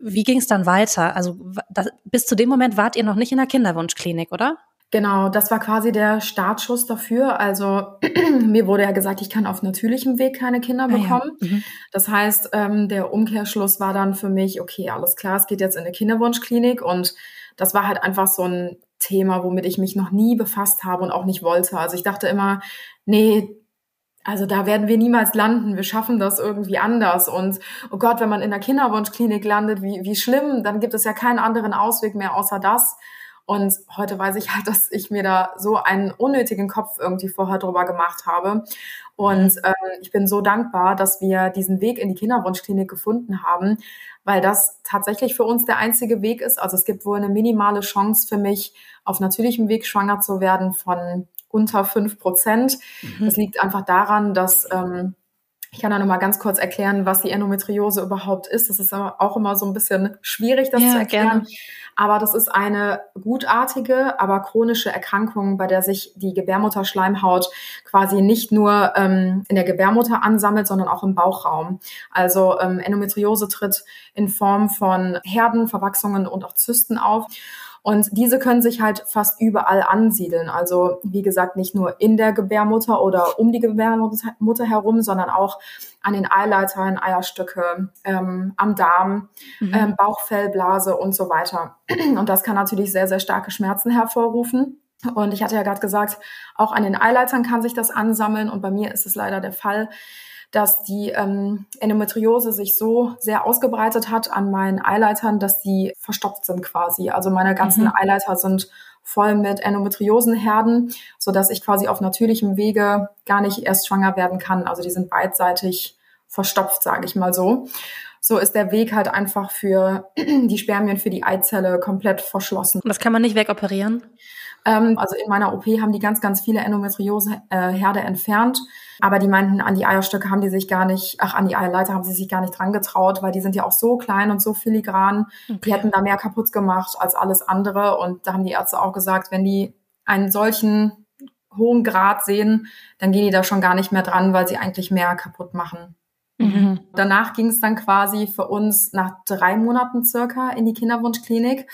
wie ging es dann weiter? Also das, bis zu dem Moment wart ihr noch nicht in der Kinderwunschklinik, oder? Genau, das war quasi der Startschuss dafür. Also <clears throat> mir wurde ja gesagt, ich kann auf natürlichem Weg keine Kinder bekommen. Ah, ja. mhm. Das heißt, ähm, der Umkehrschluss war dann für mich, okay, alles klar, es geht jetzt in eine Kinderwunschklinik und das war halt einfach so ein Thema, womit ich mich noch nie befasst habe und auch nicht wollte. Also ich dachte immer, nee, also da werden wir niemals landen. Wir schaffen das irgendwie anders. Und oh Gott, wenn man in der Kinderwunschklinik landet, wie, wie schlimm, dann gibt es ja keinen anderen Ausweg mehr außer das. Und heute weiß ich halt, <laughs> dass ich mir da so einen unnötigen Kopf irgendwie vorher drüber gemacht habe. Und mhm. ähm, ich bin so dankbar, dass wir diesen Weg in die Kinderwunschklinik gefunden haben, weil das tatsächlich für uns der einzige Weg ist. Also es gibt wohl eine minimale Chance für mich, auf natürlichem Weg schwanger zu werden von unter fünf Prozent. Mhm. Das liegt einfach daran, dass ähm, ich kann da nochmal ganz kurz erklären, was die Endometriose überhaupt ist. Das ist auch immer so ein bisschen schwierig, das ja, zu erklären. Gerne. Aber das ist eine gutartige, aber chronische Erkrankung, bei der sich die Gebärmutterschleimhaut quasi nicht nur ähm, in der Gebärmutter ansammelt, sondern auch im Bauchraum. Also ähm, Endometriose tritt in Form von Herden, Verwachsungen und auch Zysten auf. Und diese können sich halt fast überall ansiedeln. Also wie gesagt, nicht nur in der Gebärmutter oder um die Gebärmutter herum, sondern auch an den Eileitern, Eierstöcke, ähm, am Darm, mhm. ähm, Bauchfellblase und so weiter. <clears throat> Und das kann natürlich sehr, sehr starke Schmerzen hervorrufen. Und ich hatte ja gerade gesagt, auch an den Eileitern kann sich das ansammeln. Und bei mir ist es leider der Fall, dass die ähm, Endometriose sich so sehr ausgebreitet hat an meinen Eileitern, dass die verstopft sind quasi. Also meine ganzen mhm. Eileiter sind voll mit Endometriosenherden, so dass ich quasi auf natürlichem Wege gar nicht erst schwanger werden kann. Also die sind beidseitig verstopft, sage ich mal so. So ist der Weg halt einfach für <clears throat> die Spermien, für die Eizelle komplett verschlossen. Und das kann man nicht wegoperieren? Ähm, also in meiner OP haben die ganz, ganz viele Endometriose-Herde entfernt. Aber die meinten, an die Eierstöcke haben die sich gar nicht, ach, an die Eierleiter haben sie sich gar nicht dran getraut, weil die sind ja auch so klein und so filigran. Okay. Die hätten da mehr kaputt gemacht als alles andere. Und da haben die Ärzte auch gesagt, wenn die einen solchen hohen Grad sehen, dann gehen die da schon gar nicht mehr dran, weil sie eigentlich mehr kaputt machen. Mhm. Danach ging es dann quasi für uns nach drei Monaten circa in die Kinderwunschklinik.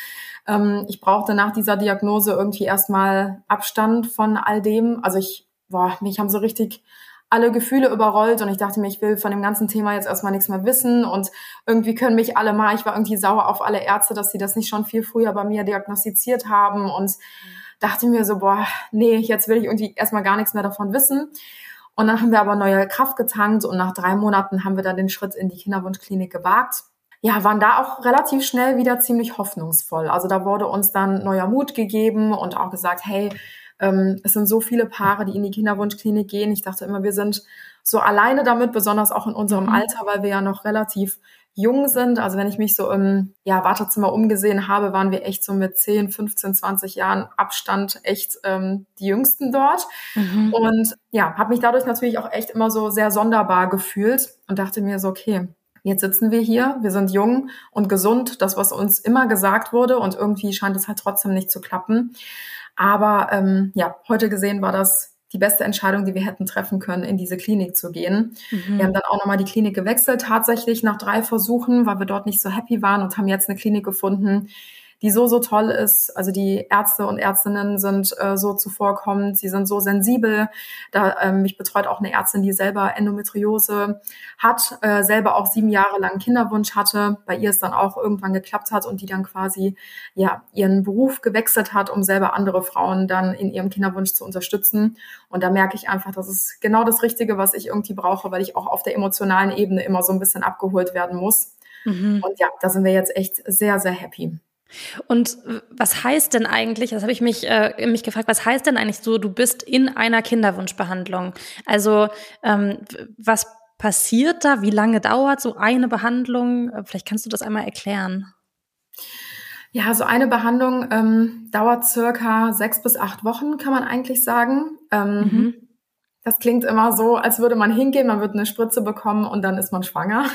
Ähm, ich brauchte nach dieser Diagnose irgendwie erstmal Abstand von all dem. Also ich, boah, mich haben so richtig alle Gefühle überrollt und ich dachte mir, ich will von dem ganzen Thema jetzt erstmal nichts mehr wissen und irgendwie können mich alle mal, ich war irgendwie sauer auf alle Ärzte, dass sie das nicht schon viel früher bei mir diagnostiziert haben und dachte mir so, boah, nee, jetzt will ich irgendwie erstmal gar nichts mehr davon wissen. Und dann haben wir aber neue Kraft getankt und nach drei Monaten haben wir dann den Schritt in die Kinderwunschklinik gewagt. Ja, waren da auch relativ schnell wieder ziemlich hoffnungsvoll. Also da wurde uns dann neuer Mut gegeben und auch gesagt, hey, ähm, es sind so viele Paare, die in die Kinderwunschklinik gehen. Ich dachte immer, wir sind so alleine damit, besonders auch in unserem mhm. Alter, weil wir ja noch relativ jung sind. Also wenn ich mich so im ja, Wartezimmer umgesehen habe, waren wir echt so mit 10, 15, 20 Jahren Abstand echt ähm, die Jüngsten dort. Mhm. Und ja, habe mich dadurch natürlich auch echt immer so sehr sonderbar gefühlt und dachte mir so, okay, jetzt sitzen wir hier, wir sind jung und gesund, das, was uns immer gesagt wurde und irgendwie scheint es halt trotzdem nicht zu klappen. Aber ähm, ja, heute gesehen war das die beste Entscheidung, die wir hätten treffen können, in diese Klinik zu gehen. Mhm. Wir haben dann auch nochmal die Klinik gewechselt, tatsächlich nach drei Versuchen, weil wir dort nicht so happy waren und haben jetzt eine Klinik gefunden, die so, so toll ist. Also die Ärzte und Ärztinnen sind äh, so zuvorkommend, sie sind so sensibel. Da ähm, mich betreut auch eine Ärztin, die selber Endometriose hat, äh, selber auch sieben Jahre lang Kinderwunsch hatte, bei ihr es dann auch irgendwann geklappt hat und die dann quasi ja ihren Beruf gewechselt hat, um selber andere Frauen dann in ihrem Kinderwunsch zu unterstützen. Und da merke ich einfach, das ist genau das Richtige, was ich irgendwie brauche, weil ich auch auf der emotionalen Ebene immer so ein bisschen abgeholt werden muss. Mhm. Und ja, da sind wir jetzt echt sehr, sehr happy. Und was heißt denn eigentlich, das habe ich mich, äh, mich gefragt, was heißt denn eigentlich so, du bist in einer Kinderwunschbehandlung? Also ähm, was passiert da? Wie lange dauert so eine Behandlung? Vielleicht kannst du das einmal erklären. Ja, so eine Behandlung ähm, dauert circa sechs bis acht Wochen, kann man eigentlich sagen. Ähm, mhm. Das klingt immer so, als würde man hingehen, man wird eine Spritze bekommen und dann ist man schwanger.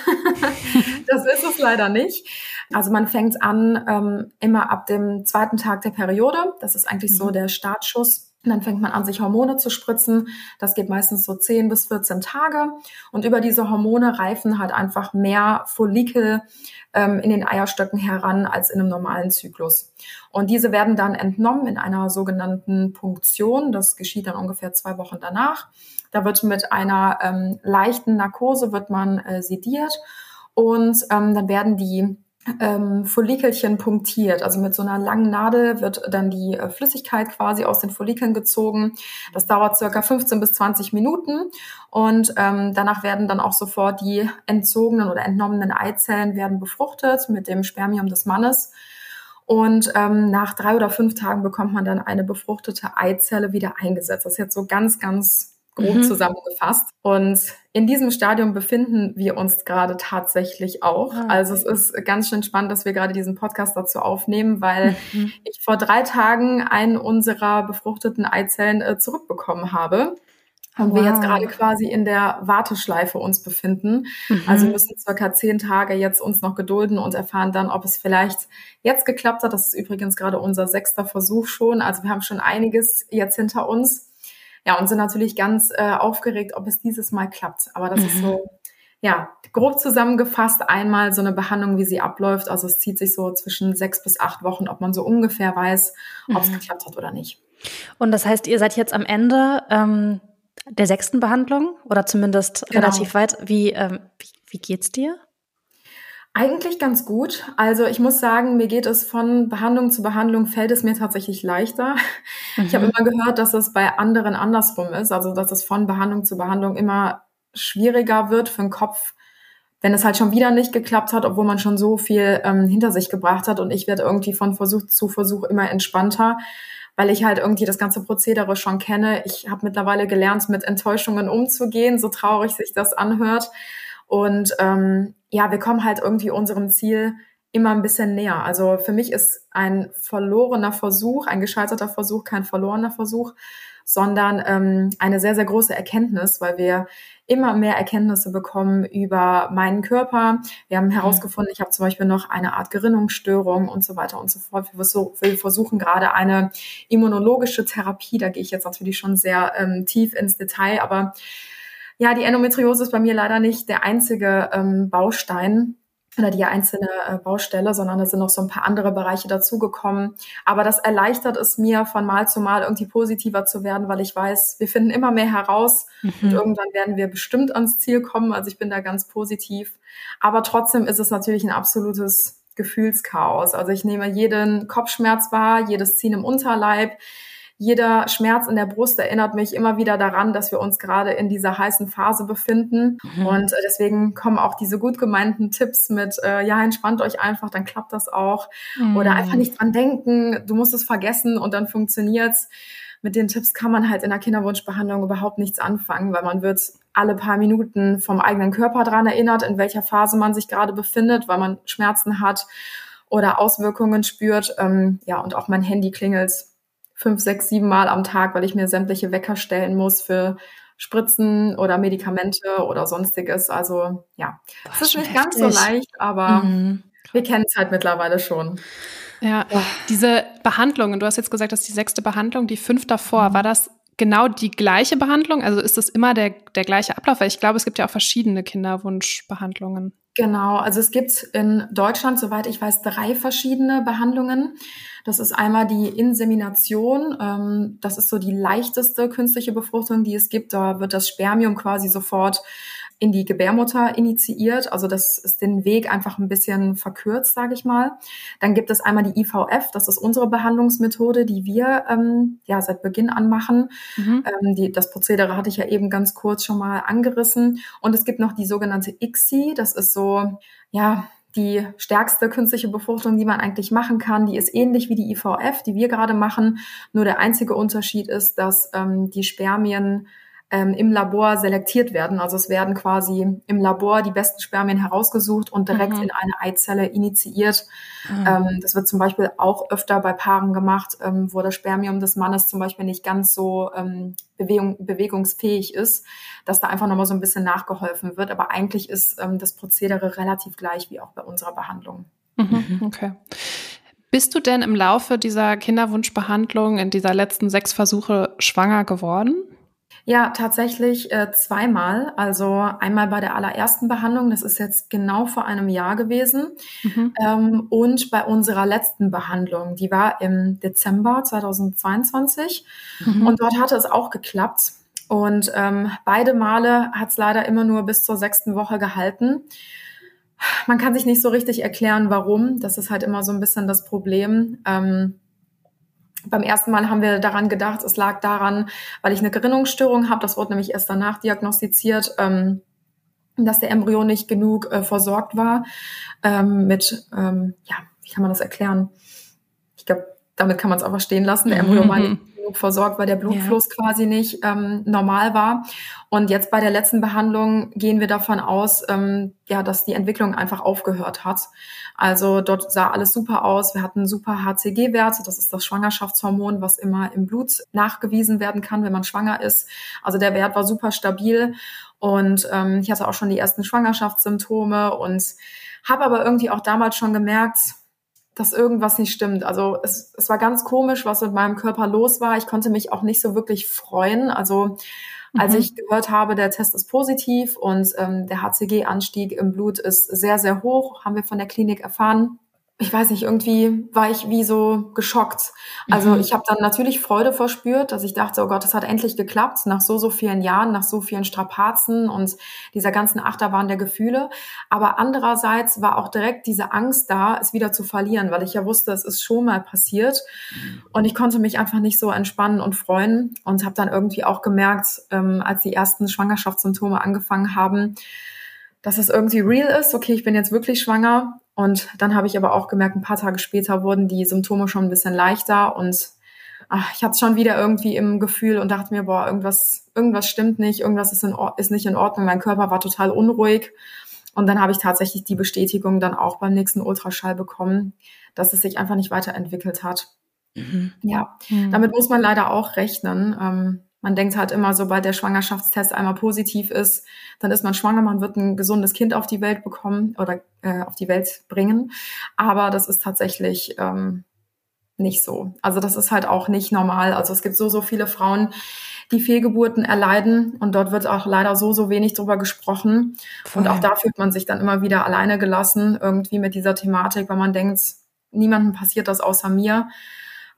<laughs> das ist es leider nicht. Also man fängt an ähm, immer ab dem zweiten Tag der Periode. Das ist eigentlich mhm. so der Startschuss. Und dann fängt man an, sich Hormone zu spritzen. Das geht meistens so 10 bis 14 Tage. Und über diese Hormone reifen halt einfach mehr Follikel ähm, in den Eierstöcken heran als in einem normalen Zyklus. Und diese werden dann entnommen in einer sogenannten Punktion. Das geschieht dann ungefähr zwei Wochen danach. Da wird mit einer ähm, leichten Narkose wird man äh, sediert und ähm, dann werden die ähm, Follikelchen punktiert. Also mit so einer langen Nadel wird dann die äh, Flüssigkeit quasi aus den Follikeln gezogen. Das dauert circa 15 bis 20 Minuten und ähm, danach werden dann auch sofort die entzogenen oder entnommenen Eizellen werden befruchtet mit dem Spermium des Mannes. Und ähm, nach drei oder fünf Tagen bekommt man dann eine befruchtete Eizelle wieder eingesetzt. Das ist jetzt so ganz, ganz grob mhm. zusammengefasst. Und in diesem Stadium befinden wir uns gerade tatsächlich auch. Ah. Also es ist ganz schön spannend, dass wir gerade diesen Podcast dazu aufnehmen, weil mhm. ich vor drei Tagen einen unserer befruchteten Eizellen äh, zurückbekommen habe. Und wow. wir jetzt gerade quasi in der Warteschleife uns befinden. Mhm. Also müssen circa zehn Tage jetzt uns noch gedulden und erfahren dann, ob es vielleicht jetzt geklappt hat. Das ist übrigens gerade unser sechster Versuch schon. Also wir haben schon einiges jetzt hinter uns. Ja, und sind natürlich ganz äh, aufgeregt, ob es dieses Mal klappt. Aber das mhm. ist so, ja, grob zusammengefasst einmal so eine Behandlung, wie sie abläuft. Also es zieht sich so zwischen sechs bis acht Wochen, ob man so ungefähr weiß, ob es mhm. geklappt hat oder nicht. Und das heißt, ihr seid jetzt am Ende ähm, der sechsten Behandlung oder zumindest genau. relativ weit. Wie, ähm, wie, wie geht's dir? Eigentlich ganz gut. Also ich muss sagen, mir geht es von Behandlung zu Behandlung, fällt es mir tatsächlich leichter. Mhm. <laughs> Ich habe mhm. immer gehört, dass es bei anderen andersrum ist, also dass es von Behandlung zu Behandlung immer schwieriger wird für den Kopf, wenn es halt schon wieder nicht geklappt hat, obwohl man schon so viel ähm, hinter sich gebracht hat. Und ich werde irgendwie von Versuch zu Versuch immer entspannter, weil ich halt irgendwie das ganze Prozedere schon kenne. Ich habe mittlerweile gelernt, mit Enttäuschungen umzugehen, so traurig sich das anhört. Und ähm, ja, wir kommen halt irgendwie unserem Ziel immer ein bisschen näher. Also für mich ist ein verlorener Versuch, ein gescheiterter Versuch kein verlorener Versuch, sondern ähm, eine sehr, sehr große Erkenntnis, weil wir immer mehr Erkenntnisse bekommen über meinen Körper. Wir haben herausgefunden, ich habe zum Beispiel noch eine Art Gerinnungsstörung und so weiter und so fort. Wir versuchen gerade eine immunologische Therapie, da gehe ich jetzt natürlich schon sehr ähm, tief ins Detail, aber ja, die Endometriose ist bei mir leider nicht der einzige ähm, Baustein oder die einzelne äh, Baustelle, sondern es sind noch so ein paar andere Bereiche dazugekommen. Aber das erleichtert es mir von Mal zu Mal irgendwie positiver zu werden, weil ich weiß, wir finden immer mehr heraus mhm. und irgendwann werden wir bestimmt ans Ziel kommen. Also ich bin da ganz positiv. Aber trotzdem ist es natürlich ein absolutes Gefühlschaos. Also ich nehme jeden Kopfschmerz wahr, jedes Ziehen im Unterleib, jeder Schmerz in der Brust erinnert mich immer wieder daran, dass wir uns gerade in dieser heißen Phase befinden. Mhm. Und äh, deswegen kommen auch diese gut gemeinten Tipps mit, äh, ja, entspannt euch einfach, dann klappt das auch. Mhm. Oder einfach nicht dran denken, du musst es vergessen und dann funktioniert's. Mit den Tipps kann man halt in der Kinderwunschbehandlung überhaupt nichts anfangen, weil man wird alle paar Minuten vom eigenen Körper dran erinnert, in welcher Phase man sich gerade befindet, weil man Schmerzen hat oder Auswirkungen spürt. Ähm, ja, und auch mein Handy klingelt fünf, sechs, sieben Mal am Tag, weil ich mir sämtliche Wecker stellen muss für Spritzen oder Medikamente oder sonstiges. Also ja, es ist nicht heftig. ganz so leicht, aber mhm. wir kennen es halt mittlerweile schon. Ja, ja, diese Behandlungen, du hast jetzt gesagt, das ist die sechste Behandlung, die fünf davor, mhm. war das genau die gleiche Behandlung? Also ist das immer der, der gleiche Ablauf? Weil ich glaube, es gibt ja auch verschiedene Kinderwunschbehandlungen. Genau, also es gibt in Deutschland, soweit ich weiß, drei verschiedene Behandlungen. Das ist einmal die Insemination. Ähm, das ist so die leichteste künstliche Befruchtung, die es gibt. Da wird das Spermium quasi sofort in die Gebärmutter initiiert. Also das ist den Weg einfach ein bisschen verkürzt, sage ich mal. Dann gibt es einmal die IVF, das ist unsere Behandlungsmethode, die wir ähm, ja seit Beginn an machen. Mhm. Ähm, die, das Prozedere hatte ich ja eben ganz kurz schon mal angerissen. Und es gibt noch die sogenannte ICSI, das ist so ja die stärkste künstliche Befruchtung, die man eigentlich machen kann. Die ist ähnlich wie die IVF, die wir gerade machen. Nur der einzige Unterschied ist, dass ähm, die Spermien ähm, im Labor selektiert werden. Also es werden quasi im Labor die besten Spermien herausgesucht und direkt mhm. in eine Eizelle initiiert. Mhm. Ähm, das wird zum Beispiel auch öfter bei Paaren gemacht, ähm, wo das Spermium des Mannes zum Beispiel nicht ganz so ähm, Bewegung, bewegungsfähig ist, dass da einfach nochmal so ein bisschen nachgeholfen wird. Aber eigentlich ist ähm, das Prozedere relativ gleich wie auch bei unserer Behandlung. Mhm. mhm. Okay. Bist du denn im Laufe dieser Kinderwunschbehandlung in dieser letzten sechs Versuche schwanger geworden? Ja, tatsächlich äh, zweimal. Also einmal bei der allerersten Behandlung, das ist jetzt genau vor einem Jahr gewesen. Mhm. Ähm, und bei unserer letzten Behandlung, die war im Dezember 2022. Mhm. Und dort hatte es auch geklappt. Und ähm, beide Male hat es leider immer nur bis zur sechsten Woche gehalten. Man kann sich nicht so richtig erklären, warum. Das ist halt immer so ein bisschen das Problem. Ähm, beim ersten Mal haben wir daran gedacht, es lag daran, weil ich eine Gerinnungsstörung habe. Das wurde nämlich erst danach diagnostiziert, ähm, dass der Embryo nicht genug äh, versorgt war ähm, mit, ähm, ja, wie kann man das erklären? Ich glaube, damit kann man es auch verstehen lassen. Der Embryo war nicht genug versorgt, weil der Blutfluss ja. quasi nicht ähm, normal war. Und jetzt bei der letzten Behandlung gehen wir davon aus, ähm, ja, dass die Entwicklung einfach aufgehört hat. Also dort sah alles super aus. Wir hatten super HCG-Werte. Das ist das Schwangerschaftshormon, was immer im Blut nachgewiesen werden kann, wenn man schwanger ist. Also der Wert war super stabil. Und ähm, ich hatte auch schon die ersten Schwangerschaftssymptome und habe aber irgendwie auch damals schon gemerkt, dass irgendwas nicht stimmt. Also es, es war ganz komisch, was mit meinem Körper los war. Ich konnte mich auch nicht so wirklich freuen. Also als mhm. ich gehört habe, der Test ist positiv und ähm, der HCG-Anstieg im Blut ist sehr, sehr hoch, haben wir von der Klinik erfahren, ich weiß nicht, irgendwie war ich wie so geschockt. Also mhm. ich habe dann natürlich Freude verspürt, dass ich dachte, oh Gott, das hat endlich geklappt, nach so, so vielen Jahren, nach so vielen Strapazen und dieser ganzen Achterbahn der Gefühle. Aber andererseits war auch direkt diese Angst da, es wieder zu verlieren, weil ich ja wusste, es ist schon mal passiert. Und ich konnte mich einfach nicht so entspannen und freuen und habe dann irgendwie auch gemerkt, ähm, als die ersten Schwangerschaftssymptome angefangen haben, dass es irgendwie real ist. Okay, ich bin jetzt wirklich schwanger und dann habe ich aber auch gemerkt, ein paar Tage später wurden die Symptome schon ein bisschen leichter und ach, ich hatte schon wieder irgendwie im Gefühl und dachte mir, boah, irgendwas, irgendwas stimmt nicht, irgendwas ist, in, ist nicht in Ordnung. Mein Körper war total unruhig. Und dann habe ich tatsächlich die Bestätigung dann auch beim nächsten Ultraschall bekommen, dass es sich einfach nicht weiterentwickelt hat. Mhm. Ja, mhm. damit muss man leider auch rechnen. Ähm, man denkt halt immer, sobald der Schwangerschaftstest einmal positiv ist, dann ist man schwanger, man wird ein gesundes Kind auf die Welt bekommen oder äh, auf die Welt bringen. Aber das ist tatsächlich ähm, nicht so. Also das ist halt auch nicht normal. Also es gibt so, so viele Frauen, die Fehlgeburten erleiden und dort wird auch leider so, so wenig drüber gesprochen. Voll. Und auch da fühlt man sich dann immer wieder alleine gelassen, irgendwie mit dieser Thematik, weil man denkt, niemandem passiert das außer mir.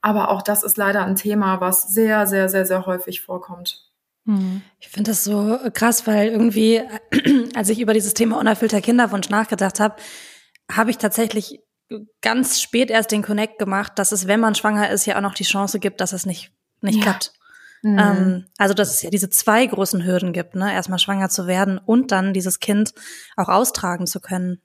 Aber auch das ist leider ein Thema, was sehr, sehr, sehr, sehr häufig vorkommt. Hm. Ich finde das so krass, weil irgendwie, <clears throat> als ich über dieses Thema unerfüllter Kinderwunsch nachgedacht habe, habe ich tatsächlich ganz spät erst den Connect gemacht, dass es, wenn man schwanger ist, ja auch noch die Chance gibt, dass es nicht, nicht ja. klappt. Mhm. Ähm, also, dass es ja diese zwei großen Hürden gibt, ne? Erstmal schwanger zu werden und dann dieses Kind auch austragen zu können.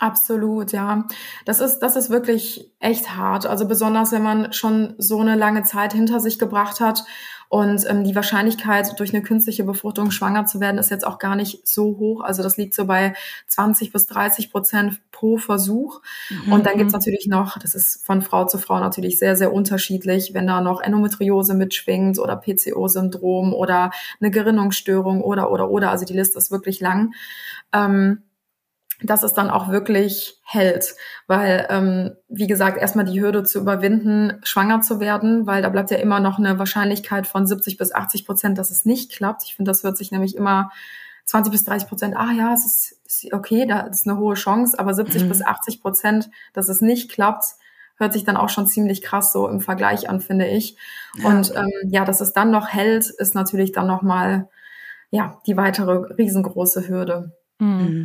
Absolut, ja. Das ist, das ist wirklich echt hart. Also besonders, wenn man schon so eine lange Zeit hinter sich gebracht hat und ähm, die Wahrscheinlichkeit, durch eine künstliche Befruchtung schwanger zu werden, ist jetzt auch gar nicht so hoch. Also das liegt so bei 20 bis 30 Prozent pro Versuch. Mhm. Und dann gibt's natürlich noch, das ist von Frau zu Frau natürlich sehr, sehr unterschiedlich, wenn da noch Endometriose mitschwingt oder PCO-Syndrom oder eine Gerinnungsstörung oder, oder, oder. Also die Liste ist wirklich lang. Ähm, dass es dann auch wirklich hält. Weil, ähm, wie gesagt, erstmal die Hürde zu überwinden, schwanger zu werden, weil da bleibt ja immer noch eine Wahrscheinlichkeit von 70 bis 80 Prozent, dass es nicht klappt. Ich finde, das hört sich nämlich immer 20 bis 30 Prozent, ah ja, es ist, ist okay, da ist eine hohe Chance, aber 70 mhm. bis 80 Prozent, dass es nicht klappt, hört sich dann auch schon ziemlich krass so im Vergleich an, finde ich. Ja. Und ähm, ja, dass es dann noch hält, ist natürlich dann nochmal ja, die weitere riesengroße Hürde. Mhm.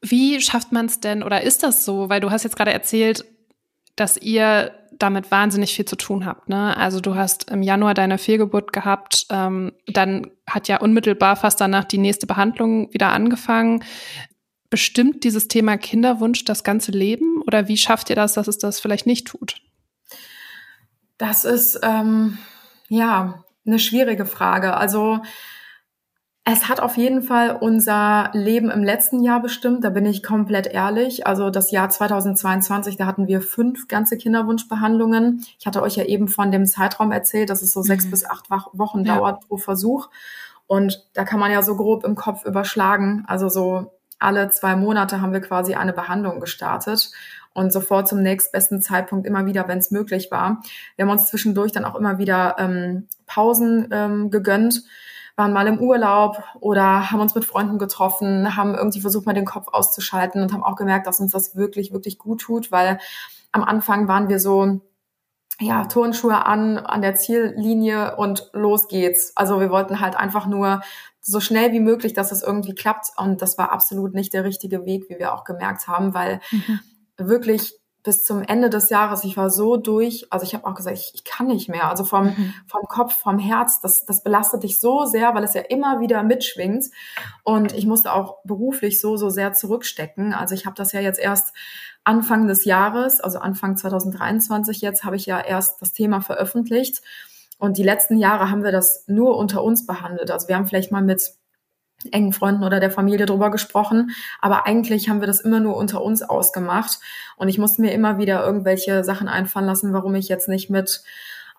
Wie schafft man es denn oder ist das so? Weil du hast jetzt gerade erzählt, dass ihr damit wahnsinnig viel zu tun habt. Ne? Also du hast im Januar deine Fehlgeburt gehabt, ähm, dann hat ja unmittelbar fast danach die nächste Behandlung wieder angefangen. Bestimmt dieses Thema Kinderwunsch das ganze Leben oder wie schafft ihr das, dass es das vielleicht nicht tut? Das ist ähm, ja eine schwierige Frage. Also es hat auf jeden Fall unser Leben im letzten Jahr bestimmt, da bin ich komplett ehrlich. Also das Jahr 2022, da hatten wir fünf ganze Kinderwunschbehandlungen. Ich hatte euch ja eben von dem Zeitraum erzählt, dass es so sechs mhm. bis acht Wochen ja. dauert pro Versuch. Und da kann man ja so grob im Kopf überschlagen. Also so alle zwei Monate haben wir quasi eine Behandlung gestartet und sofort zum nächstbesten Zeitpunkt immer wieder, wenn es möglich war. Wir haben uns zwischendurch dann auch immer wieder ähm, Pausen ähm, gegönnt waren mal im Urlaub oder haben uns mit Freunden getroffen, haben irgendwie versucht, mal den Kopf auszuschalten und haben auch gemerkt, dass uns das wirklich, wirklich gut tut, weil am Anfang waren wir so, ja, Turnschuhe an, an der Ziellinie und los geht's. Also wir wollten halt einfach nur so schnell wie möglich, dass es irgendwie klappt. Und das war absolut nicht der richtige Weg, wie wir auch gemerkt haben, weil mhm. wirklich bis zum Ende des Jahres, ich war so durch, also ich habe auch gesagt, ich, ich, kann nicht mehr. Also vom, mhm. vom Kopf, vom Herz, das, das belastet dich so sehr, weil es ja immer wieder mitschwingt. Und ich musste auch beruflich so, so sehr zurückstecken. Also ich habe das ja jetzt erst Anfang des Jahres, also Anfang 2023 jetzt, habe ich ja erst das Thema veröffentlicht. Und die letzten Jahre haben wir das nur unter uns behandelt. Also wir haben vielleicht mal mit engen Freunden oder der Familie drüber gesprochen. Aber eigentlich haben wir das immer nur unter uns ausgemacht. Und ich musste mir immer wieder irgendwelche Sachen einfallen lassen, warum ich jetzt nicht mit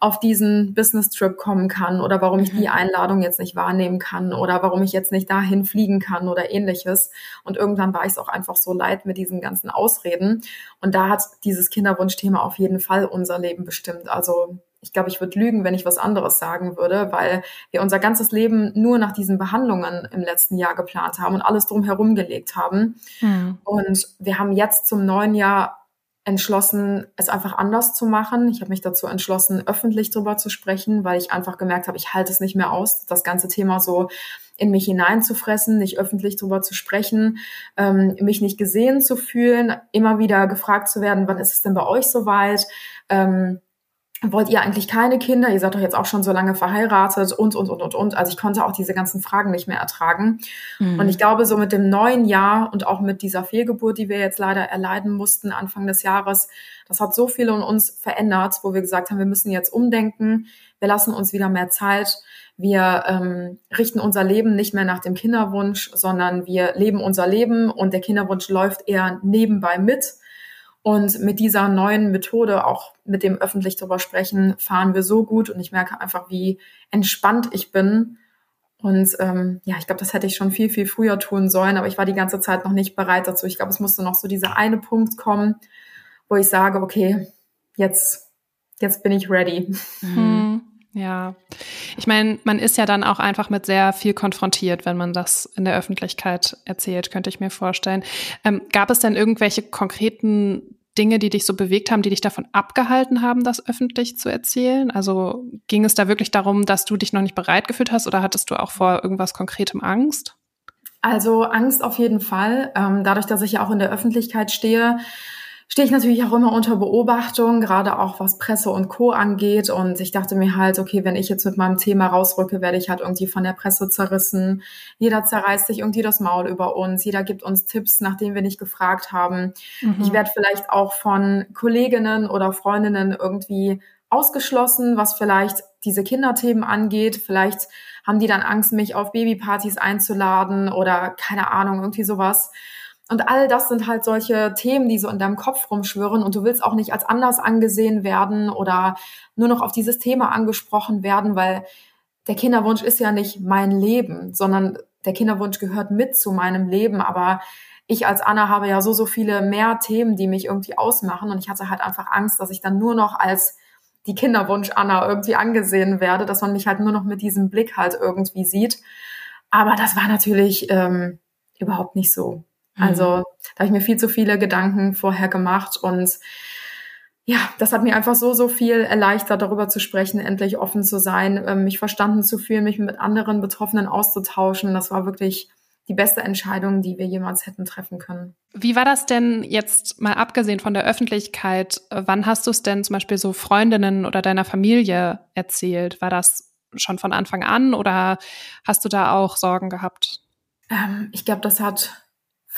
auf diesen Business-Trip kommen kann oder warum ich die mhm. Einladung jetzt nicht wahrnehmen kann oder warum ich jetzt nicht dahin fliegen kann oder ähnliches. Und irgendwann war ich es auch einfach so leid mit diesen ganzen Ausreden. Und da hat dieses Kinderwunschthema auf jeden Fall unser Leben bestimmt. Also ich glaube, ich würde lügen, wenn ich was anderes sagen würde, weil wir unser ganzes Leben nur nach diesen Behandlungen im letzten Jahr geplant haben und alles drumherum gelegt haben. Mhm. Und wir haben jetzt zum neuen Jahr entschlossen, es einfach anders zu machen. Ich habe mich dazu entschlossen, öffentlich darüber zu sprechen, weil ich einfach gemerkt habe, ich halte es nicht mehr aus, das ganze Thema so in mich hineinzufressen, nicht öffentlich darüber zu sprechen, ähm, mich nicht gesehen zu fühlen, immer wieder gefragt zu werden, wann ist es denn bei euch soweit? Ähm, wollt ihr eigentlich keine Kinder? Ihr seid doch jetzt auch schon so lange verheiratet und, und, und, und, und. Also ich konnte auch diese ganzen Fragen nicht mehr ertragen. Mhm. Und ich glaube, so mit dem neuen Jahr und auch mit dieser Fehlgeburt, die wir jetzt leider erleiden mussten Anfang des Jahres, das hat so viel in uns verändert, wo wir gesagt haben, wir müssen jetzt umdenken. Wir lassen uns wieder mehr Zeit. Wir ähm, richten unser Leben nicht mehr nach dem Kinderwunsch, sondern wir leben unser Leben und der Kinderwunsch läuft eher nebenbei mit. Und mit dieser neuen Methode, auch mit dem öffentlich drüber sprechen, fahren wir so gut und ich merke einfach, wie entspannt ich bin. Und ähm, ja, ich glaube, das hätte ich schon viel, viel früher tun sollen, aber ich war die ganze Zeit noch nicht bereit dazu. Ich glaube, es musste noch so dieser eine Punkt kommen, wo ich sage, okay, jetzt, jetzt bin ich ready. Mhm. Ja, ich meine, man ist ja dann auch einfach mit sehr viel konfrontiert, wenn man das in der Öffentlichkeit erzählt, könnte ich mir vorstellen. Ähm, gab es denn irgendwelche konkreten Dinge, die dich so bewegt haben, die dich davon abgehalten haben, das öffentlich zu erzählen? Also ging es da wirklich darum, dass du dich noch nicht bereit gefühlt hast oder hattest du auch vor irgendwas Konkretem Angst? Also Angst auf jeden Fall. Ähm, dadurch, dass ich ja auch in der Öffentlichkeit stehe, stehe ich natürlich auch immer unter Beobachtung, gerade auch was Presse und Co. angeht. Und ich dachte mir halt, okay, wenn ich jetzt mit meinem Thema rausrücke, werde ich halt irgendwie von der Presse zerrissen. Jeder zerreißt sich irgendwie das Maul über uns. Jeder gibt uns Tipps, nachdem wir nicht gefragt haben. Mhm. Ich werde vielleicht auch von Kolleginnen oder Freundinnen irgendwie ausgeschlossen, was vielleicht diese Kinderthemen angeht. Vielleicht haben die dann Angst, mich auf Babypartys einzuladen oder keine Ahnung, irgendwie sowas. Und all das sind halt solche Themen, die so in deinem Kopf rumschwirren und du willst auch nicht als anders angesehen werden oder nur noch auf dieses Thema angesprochen werden, weil der Kinderwunsch ist ja nicht mein Leben, sondern der Kinderwunsch gehört mit zu meinem Leben. Aber ich als Anna habe ja so, so viele mehr Themen, die mich irgendwie ausmachen. Und ich hatte halt einfach Angst, dass ich dann nur noch als die Kinderwunsch Anna irgendwie angesehen werde, dass man mich halt nur noch mit diesem Blick halt irgendwie sieht. Aber das war natürlich ähm, überhaupt nicht so. Also mhm. da habe ich mir viel zu viele Gedanken vorher gemacht und ja, das hat mir einfach so, so viel erleichtert, darüber zu sprechen, endlich offen zu sein, ähm, mich verstanden zu fühlen, mich mit anderen Betroffenen auszutauschen. Das war wirklich die beste Entscheidung, die wir jemals hätten treffen können. Wie war das denn jetzt mal abgesehen von der Öffentlichkeit? Wann hast du es denn zum Beispiel so Freundinnen oder deiner Familie erzählt? War das schon von Anfang an oder hast du da auch Sorgen gehabt? Ähm, ich glaube, das hat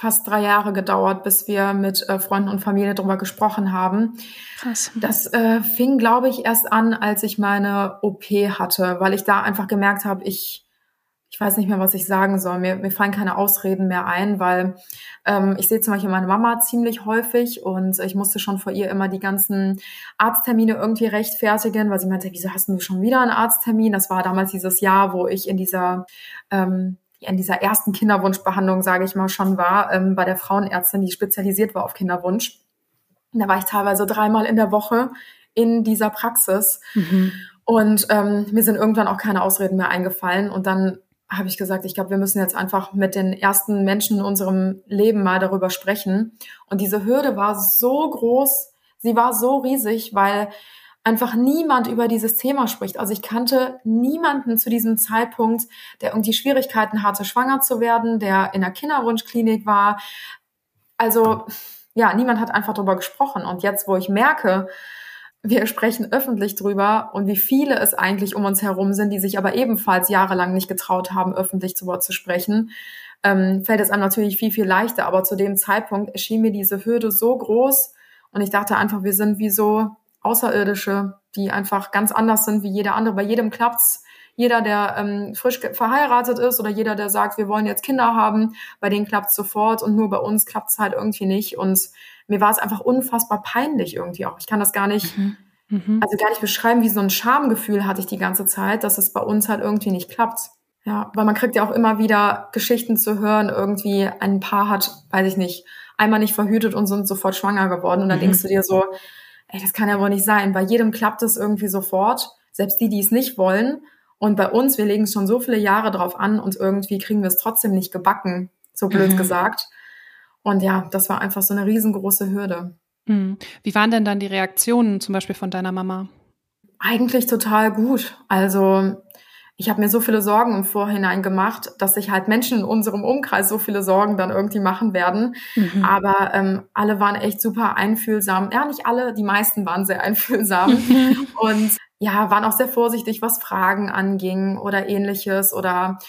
fast drei Jahre gedauert, bis wir mit äh, Freunden und Familie darüber gesprochen haben. Krass. Das äh, fing, glaube ich, erst an, als ich meine OP hatte, weil ich da einfach gemerkt habe, ich ich weiß nicht mehr, was ich sagen soll. Mir, mir fallen keine Ausreden mehr ein, weil ähm, ich sehe zum Beispiel meine Mama ziemlich häufig und ich musste schon vor ihr immer die ganzen Arzttermine irgendwie rechtfertigen, weil sie meinte, wieso hast du schon wieder einen Arzttermin? Das war damals dieses Jahr, wo ich in dieser ähm, in dieser ersten Kinderwunschbehandlung, sage ich mal, schon war, ähm, bei der Frauenärztin, die spezialisiert war auf Kinderwunsch. Und da war ich teilweise dreimal in der Woche in dieser Praxis. Mhm. Und ähm, mir sind irgendwann auch keine Ausreden mehr eingefallen. Und dann habe ich gesagt, ich glaube, wir müssen jetzt einfach mit den ersten Menschen in unserem Leben mal darüber sprechen. Und diese Hürde war so groß, sie war so riesig, weil einfach niemand über dieses Thema spricht. Also ich kannte niemanden zu diesem Zeitpunkt, der irgendwie Schwierigkeiten hatte, schwanger zu werden, der in der Kinderwunschklinik war. Also ja, niemand hat einfach darüber gesprochen. Und jetzt, wo ich merke, wir sprechen öffentlich drüber und wie viele es eigentlich um uns herum sind, die sich aber ebenfalls jahrelang nicht getraut haben, öffentlich zu Wort zu sprechen, ähm, fällt es einem natürlich viel, viel leichter. Aber zu dem Zeitpunkt erschien mir diese Hürde so groß und ich dachte einfach, wir sind wie so Außerirdische, die einfach ganz anders sind wie jeder andere. Bei jedem klappt's. Jeder, der ähm, frisch verheiratet ist oder jeder, der sagt, wir wollen jetzt Kinder haben, bei denen klappt's sofort und nur bei uns klappt's halt irgendwie nicht. Und mir war es einfach unfassbar peinlich irgendwie auch. Ich kann das gar nicht, mhm. Mhm. also gar nicht beschreiben, wie so ein Schamgefühl hatte ich die ganze Zeit, dass es bei uns halt irgendwie nicht klappt. Ja, weil man kriegt ja auch immer wieder Geschichten zu hören, irgendwie ein Paar hat, weiß ich nicht, einmal nicht verhütet und sind sofort schwanger geworden. Und dann mhm. denkst du dir so, ey, das kann ja wohl nicht sein. Bei jedem klappt es irgendwie sofort, selbst die, die es nicht wollen. Und bei uns, wir legen schon so viele Jahre drauf an und irgendwie kriegen wir es trotzdem nicht gebacken, so blöd mhm. gesagt. Und ja, das war einfach so eine riesengroße Hürde. Mhm. Wie waren denn dann die Reaktionen zum Beispiel von deiner Mama? Eigentlich total gut. Also ich habe mir so viele Sorgen im Vorhinein gemacht, dass sich halt Menschen in unserem Umkreis so viele Sorgen dann irgendwie machen werden. Mhm. Aber ähm, alle waren echt super einfühlsam. Ja, nicht alle, die meisten waren sehr einfühlsam <laughs> und ja, waren auch sehr vorsichtig, was Fragen anging oder ähnliches oder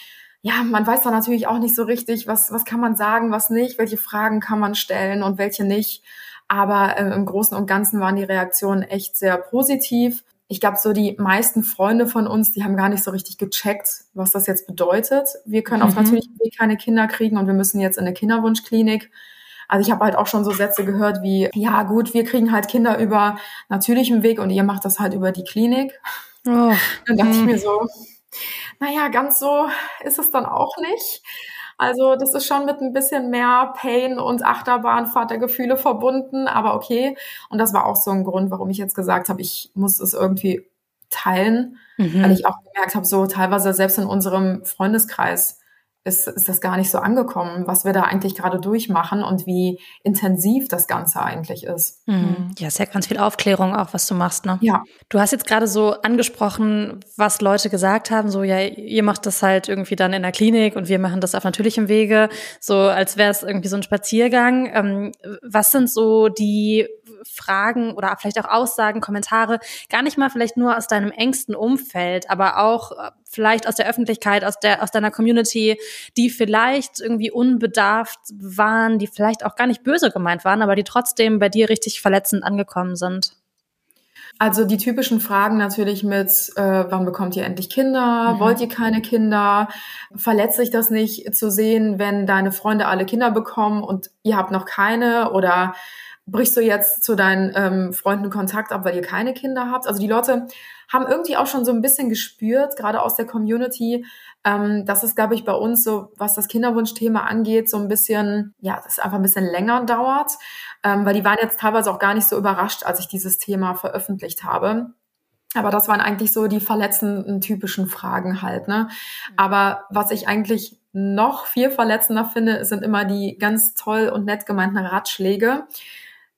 ja, man weiß dann natürlich auch nicht so richtig, was, was kann man sagen, was nicht, welche Fragen kann man stellen und welche nicht. Aber äh, im Großen und Ganzen waren die Reaktionen echt sehr positiv ich glaube, so die meisten Freunde von uns, die haben gar nicht so richtig gecheckt, was das jetzt bedeutet. Wir können mhm. auf natürlichem Weg keine Kinder kriegen und wir müssen jetzt in eine Kinderwunschklinik. Also ich habe halt auch schon so Sätze gehört wie, ja gut, wir kriegen halt Kinder über natürlichem Weg und ihr macht das halt über die Klinik. Oh. Dann dachte mhm. ich mir so, naja, ganz so ist es dann auch nicht. Also das ist schon mit ein bisschen mehr Pain und Achterbahnfahrt der Gefühle verbunden, aber okay. Und das war auch so ein Grund, warum ich jetzt gesagt habe, ich muss es irgendwie teilen, mhm. weil ich auch gemerkt habe, so teilweise selbst in unserem Freundeskreis ist, ist das gar nicht so angekommen, was wir da eigentlich gerade durchmachen und wie intensiv das Ganze eigentlich ist. Mhm. Ja, ist ja ganz viel Aufklärung auch, was du machst, ne? Ja. Du hast jetzt gerade so angesprochen, was Leute gesagt haben, so, ja, ihr macht das halt irgendwie dann in der Klinik und wir machen das auf natürlichem Wege, so als wäre es irgendwie so ein Spaziergang. Ähm, was sind so die Fragen oder vielleicht auch Aussagen, Kommentare, gar nicht mal vielleicht nur aus deinem engsten Umfeld, aber auch äh, vielleicht aus der Öffentlichkeit, aus der, aus deiner Community, die vielleicht irgendwie unbedarft waren, die vielleicht auch gar nicht böse gemeint waren, aber die trotzdem bei dir richtig verletzend angekommen sind? Also die typischen Fragen natürlich mit, äh, wann bekommt ihr endlich Kinder? Mhm. Wollt ihr keine Kinder? Verletzt sich das nicht zu sehen, wenn deine Freunde alle Kinder bekommen und ihr habt noch keine? Oder brichst du jetzt zu deinen ähm, Freunden Kontakt ab, weil ihr keine Kinder habt? Also die Leute haben irgendwie auch schon so ein bisschen gespürt, gerade aus der Community, ähm, dass es, glaube ich, bei uns so, was das Kinderwunschthema angeht, so ein bisschen, ja, das einfach ein bisschen länger dauert, ähm, weil die waren jetzt teilweise auch gar nicht so überrascht, als ich dieses Thema veröffentlicht habe. Aber das waren eigentlich so die verletzenden typischen Fragen halt, ne? Aber was ich eigentlich noch viel verletzender finde, sind immer die ganz toll und nett gemeinten Ratschläge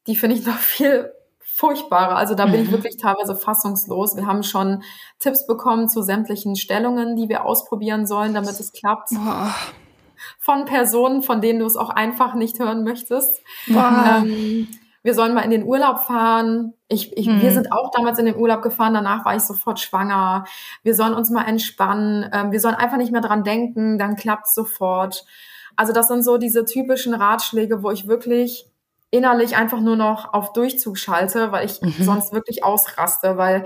die finde ich noch viel furchtbarer. Also da bin mhm. ich wirklich teilweise fassungslos. Wir haben schon Tipps bekommen zu sämtlichen Stellungen, die wir ausprobieren sollen, damit es klappt. Oh. Von Personen, von denen du es auch einfach nicht hören möchtest. Ähm, wir sollen mal in den Urlaub fahren. Ich, ich, mhm. Wir sind auch damals in den Urlaub gefahren, danach war ich sofort schwanger. Wir sollen uns mal entspannen. Ähm, wir sollen einfach nicht mehr dran denken, dann klappt sofort. Also das sind so diese typischen Ratschläge, wo ich wirklich innerlich einfach nur noch auf Durchzug schalte, weil ich mhm. sonst wirklich ausraste, weil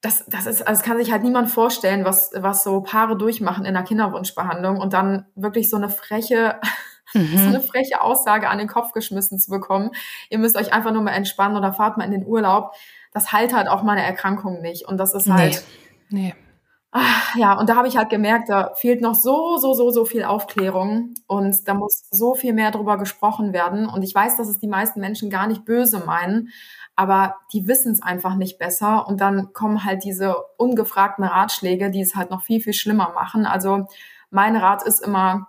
das, das ist, also es kann sich halt niemand vorstellen, was, was so Paare durchmachen in der Kinderwunschbehandlung und dann wirklich so eine freche, <laughs> mhm. so eine freche Aussage an den Kopf geschmissen zu bekommen. Ihr müsst euch einfach nur mal entspannen oder fahrt mal in den Urlaub. Das heilt halt auch meine Erkrankung nicht. Und das ist halt. Nee. nee. Ach, ja, und da habe ich halt gemerkt, da fehlt noch so, so, so, so viel Aufklärung und da muss so viel mehr drüber gesprochen werden. Und ich weiß, dass es die meisten Menschen gar nicht böse meinen, aber die wissen es einfach nicht besser. Und dann kommen halt diese ungefragten Ratschläge, die es halt noch viel, viel schlimmer machen. Also mein Rat ist immer,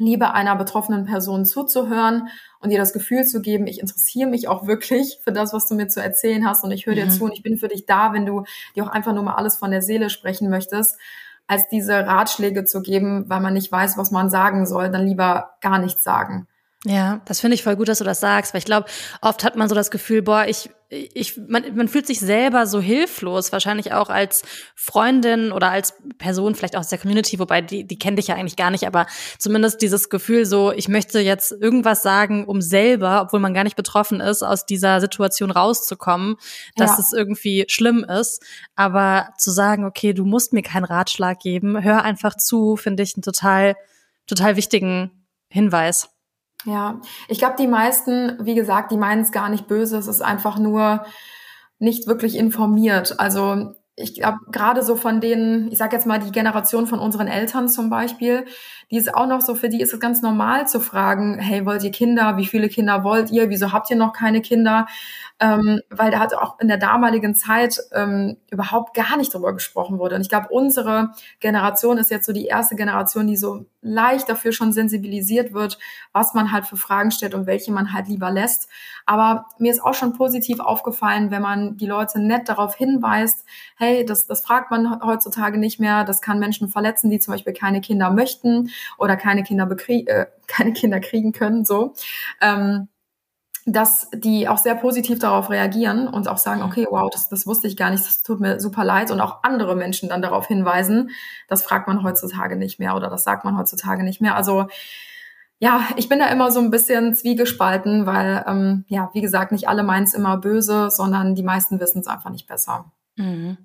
Liebe einer betroffenen Person zuzuhören und ihr das Gefühl zu geben, ich interessiere mich auch wirklich für das, was du mir zu erzählen hast und ich höre dir mhm. zu und ich bin für dich da, wenn du dir auch einfach nur mal alles von der Seele sprechen möchtest, als diese Ratschläge zu geben, weil man nicht weiß, was man sagen soll, dann lieber gar nichts sagen. Ja, das finde ich voll gut, dass du das sagst, weil ich glaube, oft hat man so das Gefühl, boah, ich, ich, man, man fühlt sich selber so hilflos, wahrscheinlich auch als Freundin oder als Person, vielleicht auch aus der Community, wobei die, die kenne dich ja eigentlich gar nicht, aber zumindest dieses Gefühl so, ich möchte jetzt irgendwas sagen, um selber, obwohl man gar nicht betroffen ist, aus dieser Situation rauszukommen, dass ja. es irgendwie schlimm ist. Aber zu sagen, okay, du musst mir keinen Ratschlag geben, hör einfach zu, finde ich einen total, total wichtigen Hinweis. Ja, ich glaube, die meisten, wie gesagt, die meinen es gar nicht böse. Es ist einfach nur nicht wirklich informiert. Also ich glaube, gerade so von denen, ich sage jetzt mal die Generation von unseren Eltern zum Beispiel, die ist auch noch so, für die ist es ganz normal zu fragen, hey, wollt ihr Kinder? Wie viele Kinder wollt ihr? Wieso habt ihr noch keine Kinder? ähm, weil da hat auch in der damaligen Zeit ähm, überhaupt gar nicht drüber gesprochen wurde. Und ich glaube, unsere Generation ist jetzt so die erste Generation, die so leicht dafür schon sensibilisiert wird, was man halt für Fragen stellt und welche man halt lieber lässt. Aber mir ist auch schon positiv aufgefallen, wenn man die Leute nett darauf hinweist, hey, das, das fragt man heutzutage nicht mehr, das kann Menschen verletzen, die zum Beispiel keine Kinder möchten oder keine Kinder, äh, <laughs> keine Kinder kriegen können, so. Ähm, dass die auch sehr positiv darauf reagieren und auch sagen, okay, wow, das, das wusste ich gar nicht, das tut mir super leid und auch andere Menschen dann darauf hinweisen, das fragt man heutzutage nicht mehr oder das sagt man heutzutage nicht mehr. Also ja, ich bin da immer so ein bisschen zwiegespalten, weil ähm, ja, wie gesagt, nicht alle meinen es immer böse, sondern die meisten wissen es einfach nicht besser. Mhm.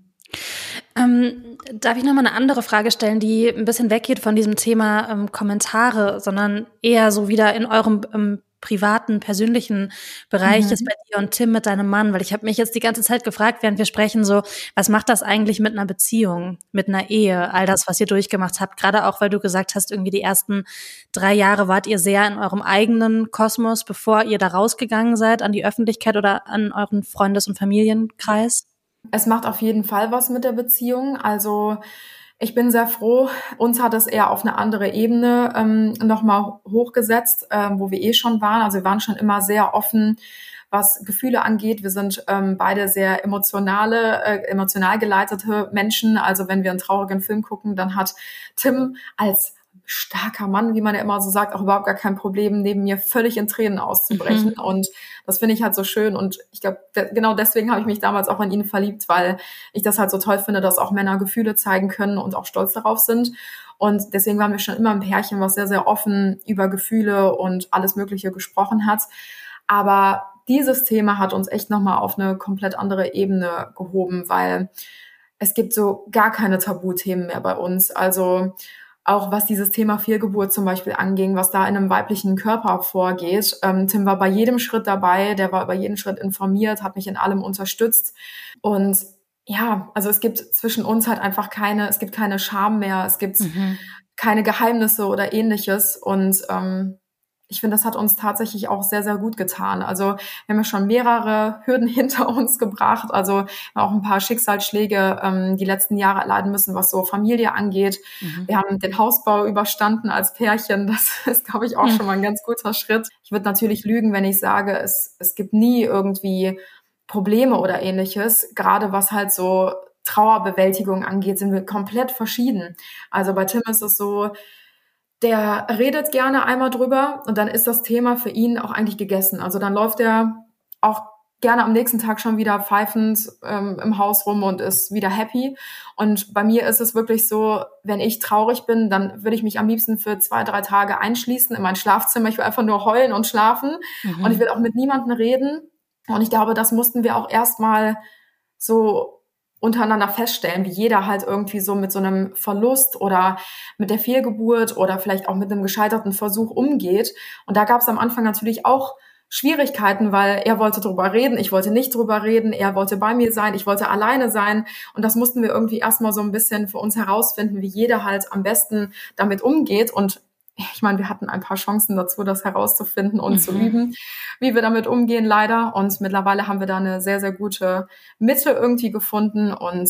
Ähm, darf ich noch mal eine andere Frage stellen, die ein bisschen weggeht von diesem Thema ähm, Kommentare, sondern eher so wieder in eurem ähm, privaten, persönlichen Bereich mhm. ist bei dir und Tim mit deinem Mann? Weil ich habe mich jetzt die ganze Zeit gefragt, während wir sprechen, so, was macht das eigentlich mit einer Beziehung, mit einer Ehe, all das, was ihr durchgemacht habt? Gerade auch, weil du gesagt hast, irgendwie die ersten drei Jahre wart ihr sehr in eurem eigenen Kosmos, bevor ihr da rausgegangen seid an die Öffentlichkeit oder an euren Freundes- und Familienkreis? Es macht auf jeden Fall was mit der Beziehung. Also ich bin sehr froh. Uns hat es eher auf eine andere Ebene ähm, nochmal hochgesetzt, ähm, wo wir eh schon waren. Also wir waren schon immer sehr offen, was Gefühle angeht. Wir sind ähm, beide sehr emotionale, äh, emotional geleitete Menschen. Also wenn wir einen traurigen Film gucken, dann hat Tim als starker Mann, wie man ja immer so sagt, auch überhaupt gar kein Problem, neben mir völlig in Tränen auszubrechen. Mhm. Und das finde ich halt so schön. Und ich glaube, de genau deswegen habe ich mich damals auch in ihn verliebt, weil ich das halt so toll finde, dass auch Männer Gefühle zeigen können und auch stolz darauf sind. Und deswegen waren wir schon immer ein Pärchen, was sehr, sehr offen über Gefühle und alles Mögliche gesprochen hat. Aber dieses Thema hat uns echt nochmal auf eine komplett andere Ebene gehoben, weil es gibt so gar keine Tabuthemen mehr bei uns. Also auch was dieses Thema Fehlgeburt zum Beispiel anging, was da in einem weiblichen Körper vorgeht. Ähm, Tim war bei jedem Schritt dabei, der war über jeden Schritt informiert, hat mich in allem unterstützt. Und ja, also es gibt zwischen uns halt einfach keine, es gibt keine Scham mehr, es gibt mhm. keine Geheimnisse oder ähnliches. Und ähm, ich finde, das hat uns tatsächlich auch sehr, sehr gut getan. Also wir haben ja schon mehrere Hürden <laughs> hinter uns gebracht, also auch ein paar Schicksalsschläge ähm, die letzten Jahre erleiden müssen, was so Familie angeht. Mhm. Wir haben den Hausbau überstanden als Pärchen. <laughs> Das ist, glaube ich, auch mhm. schon mal ein ganz guter Schritt. Ich würde natürlich lügen, wenn ich sage, es, es gibt nie irgendwie Probleme oder ähnliches. Gerade was halt so Trauerbewältigung angeht, sind wir komplett verschieden. Also bei Tim ist es so, der redet gerne einmal drüber und dann ist das Thema für ihn auch eigentlich gegessen. Also dann läuft er auch gerne am nächsten Tag schon wieder pfeifend ähm, im Haus rum und ist wieder happy. Und bei mir ist es wirklich so, wenn ich traurig bin, dann würde ich mich am liebsten für zwei, drei Tage einschließen in mein Schlafzimmer. Ich will einfach nur heulen und schlafen. Mhm. Und ich will auch mit niemandem reden. Und ich glaube, das mussten wir auch erstmal so untereinander feststellen, wie jeder halt irgendwie so mit so einem Verlust oder mit der Fehlgeburt oder vielleicht auch mit einem gescheiterten Versuch umgeht. Und da gab es am Anfang natürlich auch Schwierigkeiten, weil er wollte drüber reden, ich wollte nicht drüber reden, er wollte bei mir sein, ich wollte alleine sein. Und das mussten wir irgendwie erstmal so ein bisschen für uns herausfinden, wie jeder halt am besten damit umgeht. Und ich meine, wir hatten ein paar Chancen dazu, das herauszufinden und mhm. zu üben, wie wir damit umgehen, leider. Und mittlerweile haben wir da eine sehr, sehr gute Mitte irgendwie gefunden. Und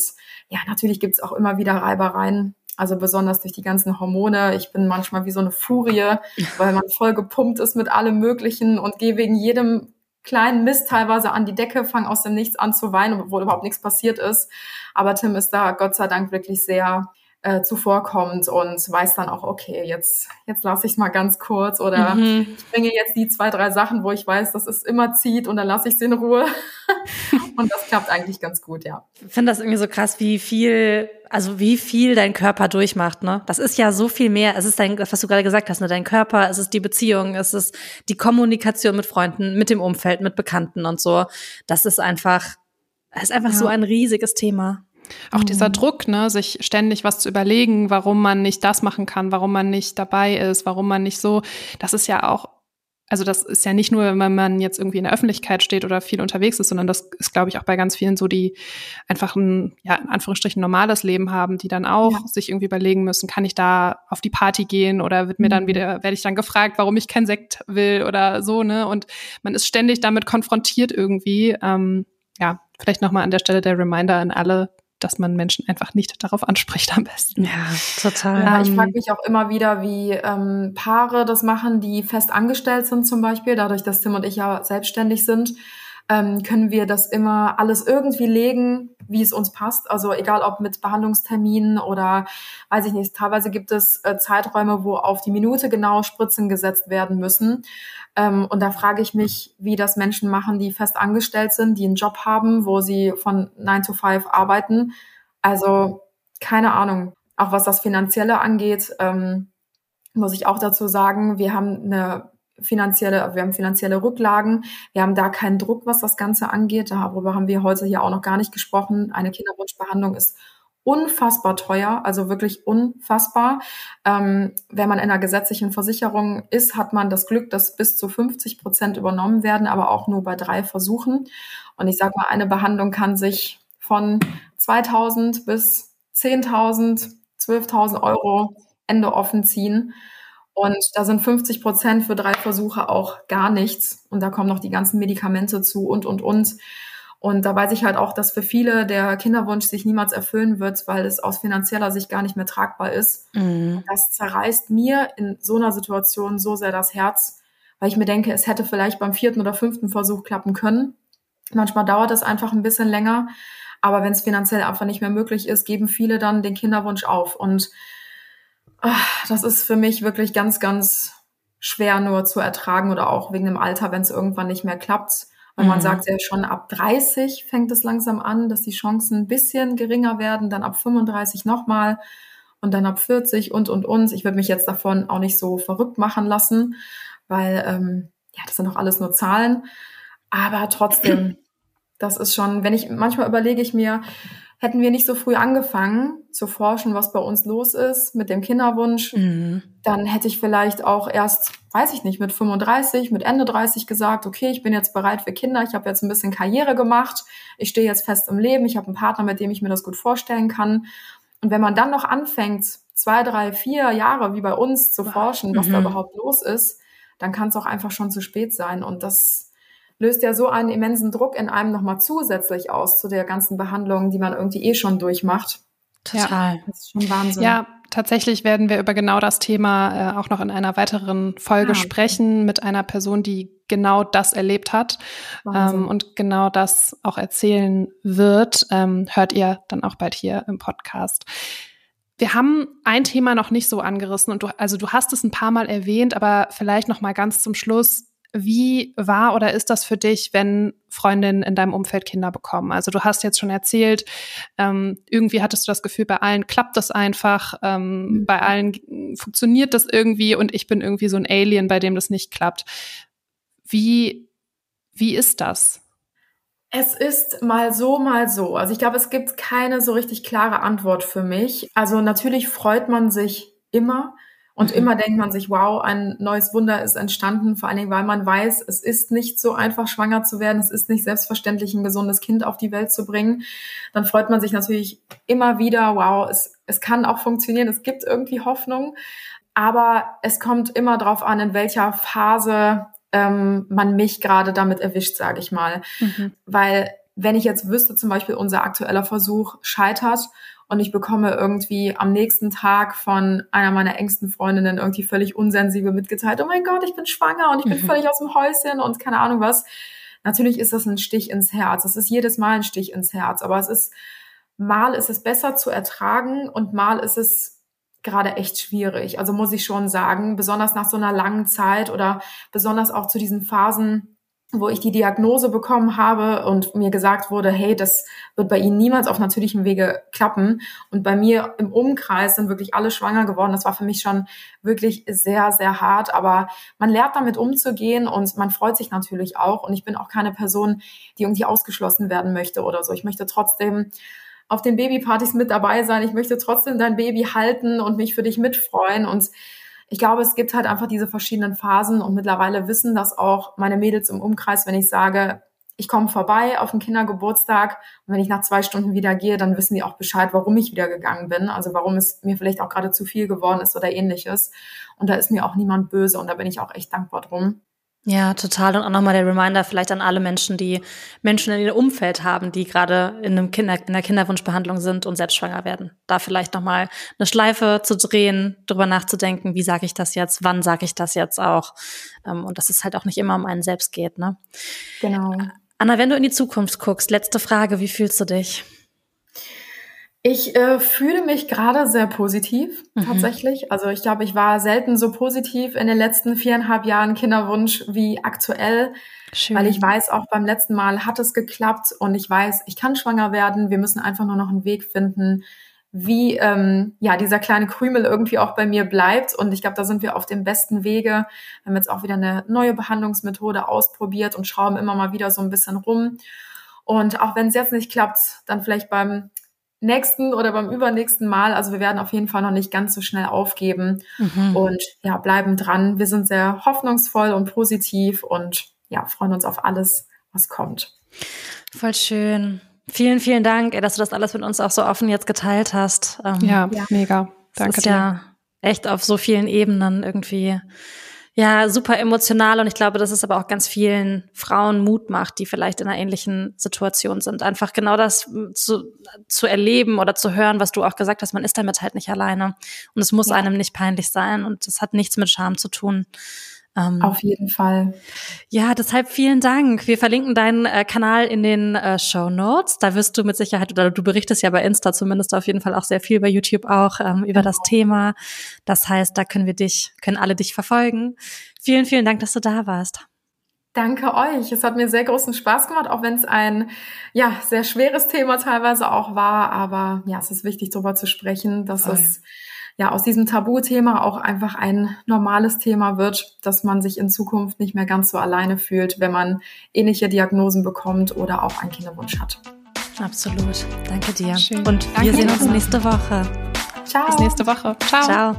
ja, natürlich gibt's auch immer wieder Reibereien. Also besonders durch die ganzen Hormone. Ich bin manchmal wie so eine Furie, weil man voll gepumpt ist mit allem Möglichen und gehe wegen jedem kleinen Mist teilweise an die Decke, fange aus dem Nichts an zu weinen, obwohl überhaupt nichts passiert ist. Aber Tim ist da Gott sei Dank wirklich sehr äh, zuvorkommt und weiß dann auch, okay, jetzt, jetzt lasse ich es mal ganz kurz oder mhm. ich bringe jetzt die zwei, drei Sachen, wo ich weiß, dass es immer zieht und dann lasse ich es in Ruhe. <laughs> und das klappt eigentlich ganz gut, ja. Ich finde das irgendwie so krass, wie viel, also wie viel dein Körper durchmacht, ne? Das ist ja so viel mehr. Es ist dein, was du gerade gesagt hast, ne? Dein Körper, es ist die Beziehung, es ist die Kommunikation mit Freunden, mit dem Umfeld, mit Bekannten und so. Das ist einfach, es ist einfach ja. so ein riesiges Thema. Auch mhm. dieser Druck, ne, sich ständig was zu überlegen, warum man nicht das machen kann, warum man nicht dabei ist, warum man nicht so, das ist ja auch also das ist ja nicht nur, wenn man jetzt irgendwie in der Öffentlichkeit steht oder viel unterwegs ist, sondern das ist, glaube ich, auch bei ganz vielen so, die einfach ein, ja, in Anführungsstrichen normales Leben haben, die dann auch ja. sich irgendwie überlegen müssen, kann ich da auf die Party gehen oder wird mir dann mhm. wieder, werde ich dann gefragt, warum ich kein Sekt will oder so, ne? Und man ist ständig damit konfrontiert irgendwie. Ähm, ja, vielleicht nochmal an der Stelle der Reminder an alle, dass man Menschen einfach nicht darauf anspricht am besten. Ja, total. Ja, ich frage mich auch immer wieder, wie ähm, Paare das machen, die fest angestellt sind zum Beispiel, dadurch, dass Tim und ich ja selbstständig sind. Ähm, können wir das immer alles irgendwie legen, wie es uns passt. Also egal ob mit Behandlungsterminen oder weiß ich nicht, teilweise gibt es äh, Zeiträume, wo auf die Minute genau Spritzen gesetzt werden müssen. Ähm, und da frage ich mich, wie das Menschen machen, die fest angestellt sind, die einen Job haben, wo sie von 9 to 5 arbeiten. Also keine Ahnung. Auch was das Finanzielle angeht, ähm, muss ich auch dazu sagen, wir haben eine finanzielle, wir haben finanzielle Rücklagen. Wir haben da keinen Druck, was das Ganze angeht. Darüber haben wir heute hier auch noch gar nicht gesprochen. Eine Kinderwunschbehandlung ist unfassbar teuer, also wirklich unfassbar. Ähm, wenn man in einer gesetzlichen Versicherung ist, hat man das Glück, dass bis zu 50 Prozent übernommen werden, aber auch nur bei drei Versuchen. Und ich sage mal, eine Behandlung kann sich von 2000 bis 10.000, 12.000 Euro Ende offen ziehen. Und da sind 50 Prozent für drei Versuche auch gar nichts. Und da kommen noch die ganzen Medikamente zu und, und, und. Und da weiß ich halt auch, dass für viele der Kinderwunsch sich niemals erfüllen wird, weil es aus finanzieller Sicht gar nicht mehr tragbar ist. Mhm. Das zerreißt mir in so einer Situation so sehr das Herz, weil ich mir denke, es hätte vielleicht beim vierten oder fünften Versuch klappen können. Manchmal dauert es einfach ein bisschen länger. Aber wenn es finanziell einfach nicht mehr möglich ist, geben viele dann den Kinderwunsch auf. Und ach, das ist für mich wirklich ganz, ganz schwer nur zu ertragen oder auch wegen dem Alter, wenn es irgendwann nicht mehr klappt. Weil man mhm. sagt ja schon, ab 30 fängt es langsam an, dass die Chancen ein bisschen geringer werden, dann ab 35 nochmal und dann ab 40 und, und, und. Ich würde mich jetzt davon auch nicht so verrückt machen lassen, weil, ähm, ja, das sind doch alles nur Zahlen. Aber trotzdem, <clears throat> das ist schon, wenn ich, manchmal überlege ich mir, Hätten wir nicht so früh angefangen zu forschen, was bei uns los ist mit dem Kinderwunsch, mhm. dann hätte ich vielleicht auch erst, weiß ich nicht, mit 35, mit Ende 30 gesagt, okay, ich bin jetzt bereit für Kinder, ich habe jetzt ein bisschen Karriere gemacht, ich stehe jetzt fest im Leben, ich habe einen Partner, mit dem ich mir das gut vorstellen kann. Und wenn man dann noch anfängt, zwei, drei, vier Jahre wie bei uns zu forschen, was mhm. da überhaupt los ist, dann kann es auch einfach schon zu spät sein. Und das löst ja so einen immensen Druck in einem nochmal zusätzlich aus zu der ganzen Behandlung, die man irgendwie eh schon durchmacht. Total. Ja. Das ist schon Wahnsinn. Ja, tatsächlich werden wir über genau das Thema äh, auch noch in einer weiteren Folge ah, okay. sprechen mit einer Person, die genau das erlebt hat ähm, und genau das auch erzählen wird. Ähm, hört ihr dann auch bald hier im Podcast. Wir haben ein Thema noch nicht so angerissen und du, also du hast es ein paar Mal erwähnt, aber vielleicht noch mal ganz zum Schluss. Wie war oder ist das für dich, wenn Freundinnen in deinem Umfeld Kinder bekommen? Also du hast jetzt schon erzählt, ähm, irgendwie hattest du das Gefühl, bei allen klappt das einfach, ähm, mhm. bei allen funktioniert das irgendwie und ich bin irgendwie so ein Alien, bei dem das nicht klappt. Wie, wie ist das? Es ist mal so, mal so. Also ich glaube, es gibt keine so richtig klare Antwort für mich. Also natürlich freut man sich immer, und mhm. immer denkt man sich, wow, ein neues Wunder ist entstanden, vor allen Dingen, weil man weiß, es ist nicht so einfach, schwanger zu werden. Es ist nicht selbstverständlich, ein gesundes Kind auf die Welt zu bringen. Dann freut man sich natürlich immer wieder, wow, es, es kann auch funktionieren, es gibt irgendwie Hoffnung. Aber es kommt immer darauf an, in welcher Phase ähm, man mich gerade damit erwischt, sage ich mal. Mhm. Weil wenn ich jetzt wüsste, zum Beispiel unser aktueller Versuch scheitert und ich bekomme irgendwie am nächsten Tag von einer meiner engsten Freundinnen irgendwie völlig unsensibel mitgeteilt, oh mein Gott, ich bin schwanger und ich bin mhm. völlig aus dem Häuschen und keine Ahnung was. Natürlich ist das ein Stich ins Herz. Es ist jedes Mal ein Stich ins Herz, aber es ist, mal ist es besser zu ertragen und mal ist es gerade echt schwierig. Also muss ich schon sagen, besonders nach so einer langen Zeit oder besonders auch zu diesen Phasen, wo ich die Diagnose bekommen habe und mir gesagt wurde, hey, das wird bei Ihnen niemals auf natürlichem Wege klappen. Und bei mir im Umkreis sind wirklich alle schwanger geworden. Das war für mich schon wirklich sehr, sehr hart. Aber man lernt damit umzugehen und man freut sich natürlich auch. Und ich bin auch keine Person, die irgendwie ausgeschlossen werden möchte oder so. Ich möchte trotzdem auf den Babypartys mit dabei sein. Ich möchte trotzdem dein Baby halten und mich für dich mitfreuen. Und ich glaube, es gibt halt einfach diese verschiedenen Phasen und mittlerweile wissen das auch meine Mädels im Umkreis, wenn ich sage, ich komme vorbei auf den Kindergeburtstag und wenn ich nach zwei Stunden wieder gehe, dann wissen die auch Bescheid, warum ich wieder gegangen bin, also warum es mir vielleicht auch gerade zu viel geworden ist oder ähnliches. Und da ist mir auch niemand böse und da bin ich auch echt dankbar drum. Ja, total. Und auch nochmal der Reminder vielleicht an alle Menschen, die Menschen in ihrem Umfeld haben, die gerade in einem Kinder, in der Kinderwunschbehandlung sind und selbst schwanger werden. Da vielleicht nochmal eine Schleife zu drehen, drüber nachzudenken, wie sage ich das jetzt, wann sage ich das jetzt auch. Ähm, und dass es halt auch nicht immer um einen selbst geht, ne? Genau. Anna, wenn du in die Zukunft guckst, letzte Frage, wie fühlst du dich? Ich äh, fühle mich gerade sehr positiv, mhm. tatsächlich. Also ich glaube, ich war selten so positiv in den letzten viereinhalb Jahren Kinderwunsch wie aktuell. Schön. Weil ich weiß, auch beim letzten Mal hat es geklappt und ich weiß, ich kann schwanger werden. Wir müssen einfach nur noch einen Weg finden, wie ähm, ja dieser kleine Krümel irgendwie auch bei mir bleibt. Und ich glaube, da sind wir auf dem besten Wege. Wir haben jetzt auch wieder eine neue Behandlungsmethode ausprobiert und schrauben immer mal wieder so ein bisschen rum. Und auch wenn es jetzt nicht klappt, dann vielleicht beim nächsten oder beim übernächsten Mal. Also wir werden auf jeden Fall noch nicht ganz so schnell aufgeben mhm. und ja, bleiben dran. Wir sind sehr hoffnungsvoll und positiv und ja, freuen uns auf alles, was kommt. Voll schön. Vielen, vielen Dank, dass du das alles mit uns auch so offen jetzt geteilt hast. Ähm, ja, ja, mega. Danke ist dir. ja echt auf so vielen Ebenen irgendwie ja, super emotional und ich glaube, dass es aber auch ganz vielen Frauen Mut macht, die vielleicht in einer ähnlichen Situation sind. Einfach genau das zu, zu erleben oder zu hören, was du auch gesagt hast, man ist damit halt nicht alleine und es muss ja. einem nicht peinlich sein und es hat nichts mit Scham zu tun. Ähm, Auf jeden Fall. Ja, deshalb vielen Dank. Wir verlinken deinen äh, Kanal in den äh, Show Notes. Da wirst du mit Sicherheit, oder du berichtest ja bei Insta zumindest auf jeden Fall auch sehr viel, bei YouTube auch ähm, über genau. das Thema. Das heißt, da können wir dich, können alle dich verfolgen. Vielen, vielen Dank, dass du da warst. Danke euch. Es hat mir sehr großen Spaß gemacht, auch wenn es ein ja sehr schweres Thema teilweise auch war. Aber ja, es ist wichtig, darüber zu sprechen, dass Voll. es ja aus diesem Tabuthema auch einfach ein normales Thema wird, dass man sich in Zukunft nicht mehr ganz so alleine fühlt, wenn man ähnliche Diagnosen bekommt oder auch einen Kinderwunsch hat. Absolut. Danke dir. Schön. Und Danke wir sehen uns nächste Woche. Ciao. Bis nächste Woche. Ciao. Ciao.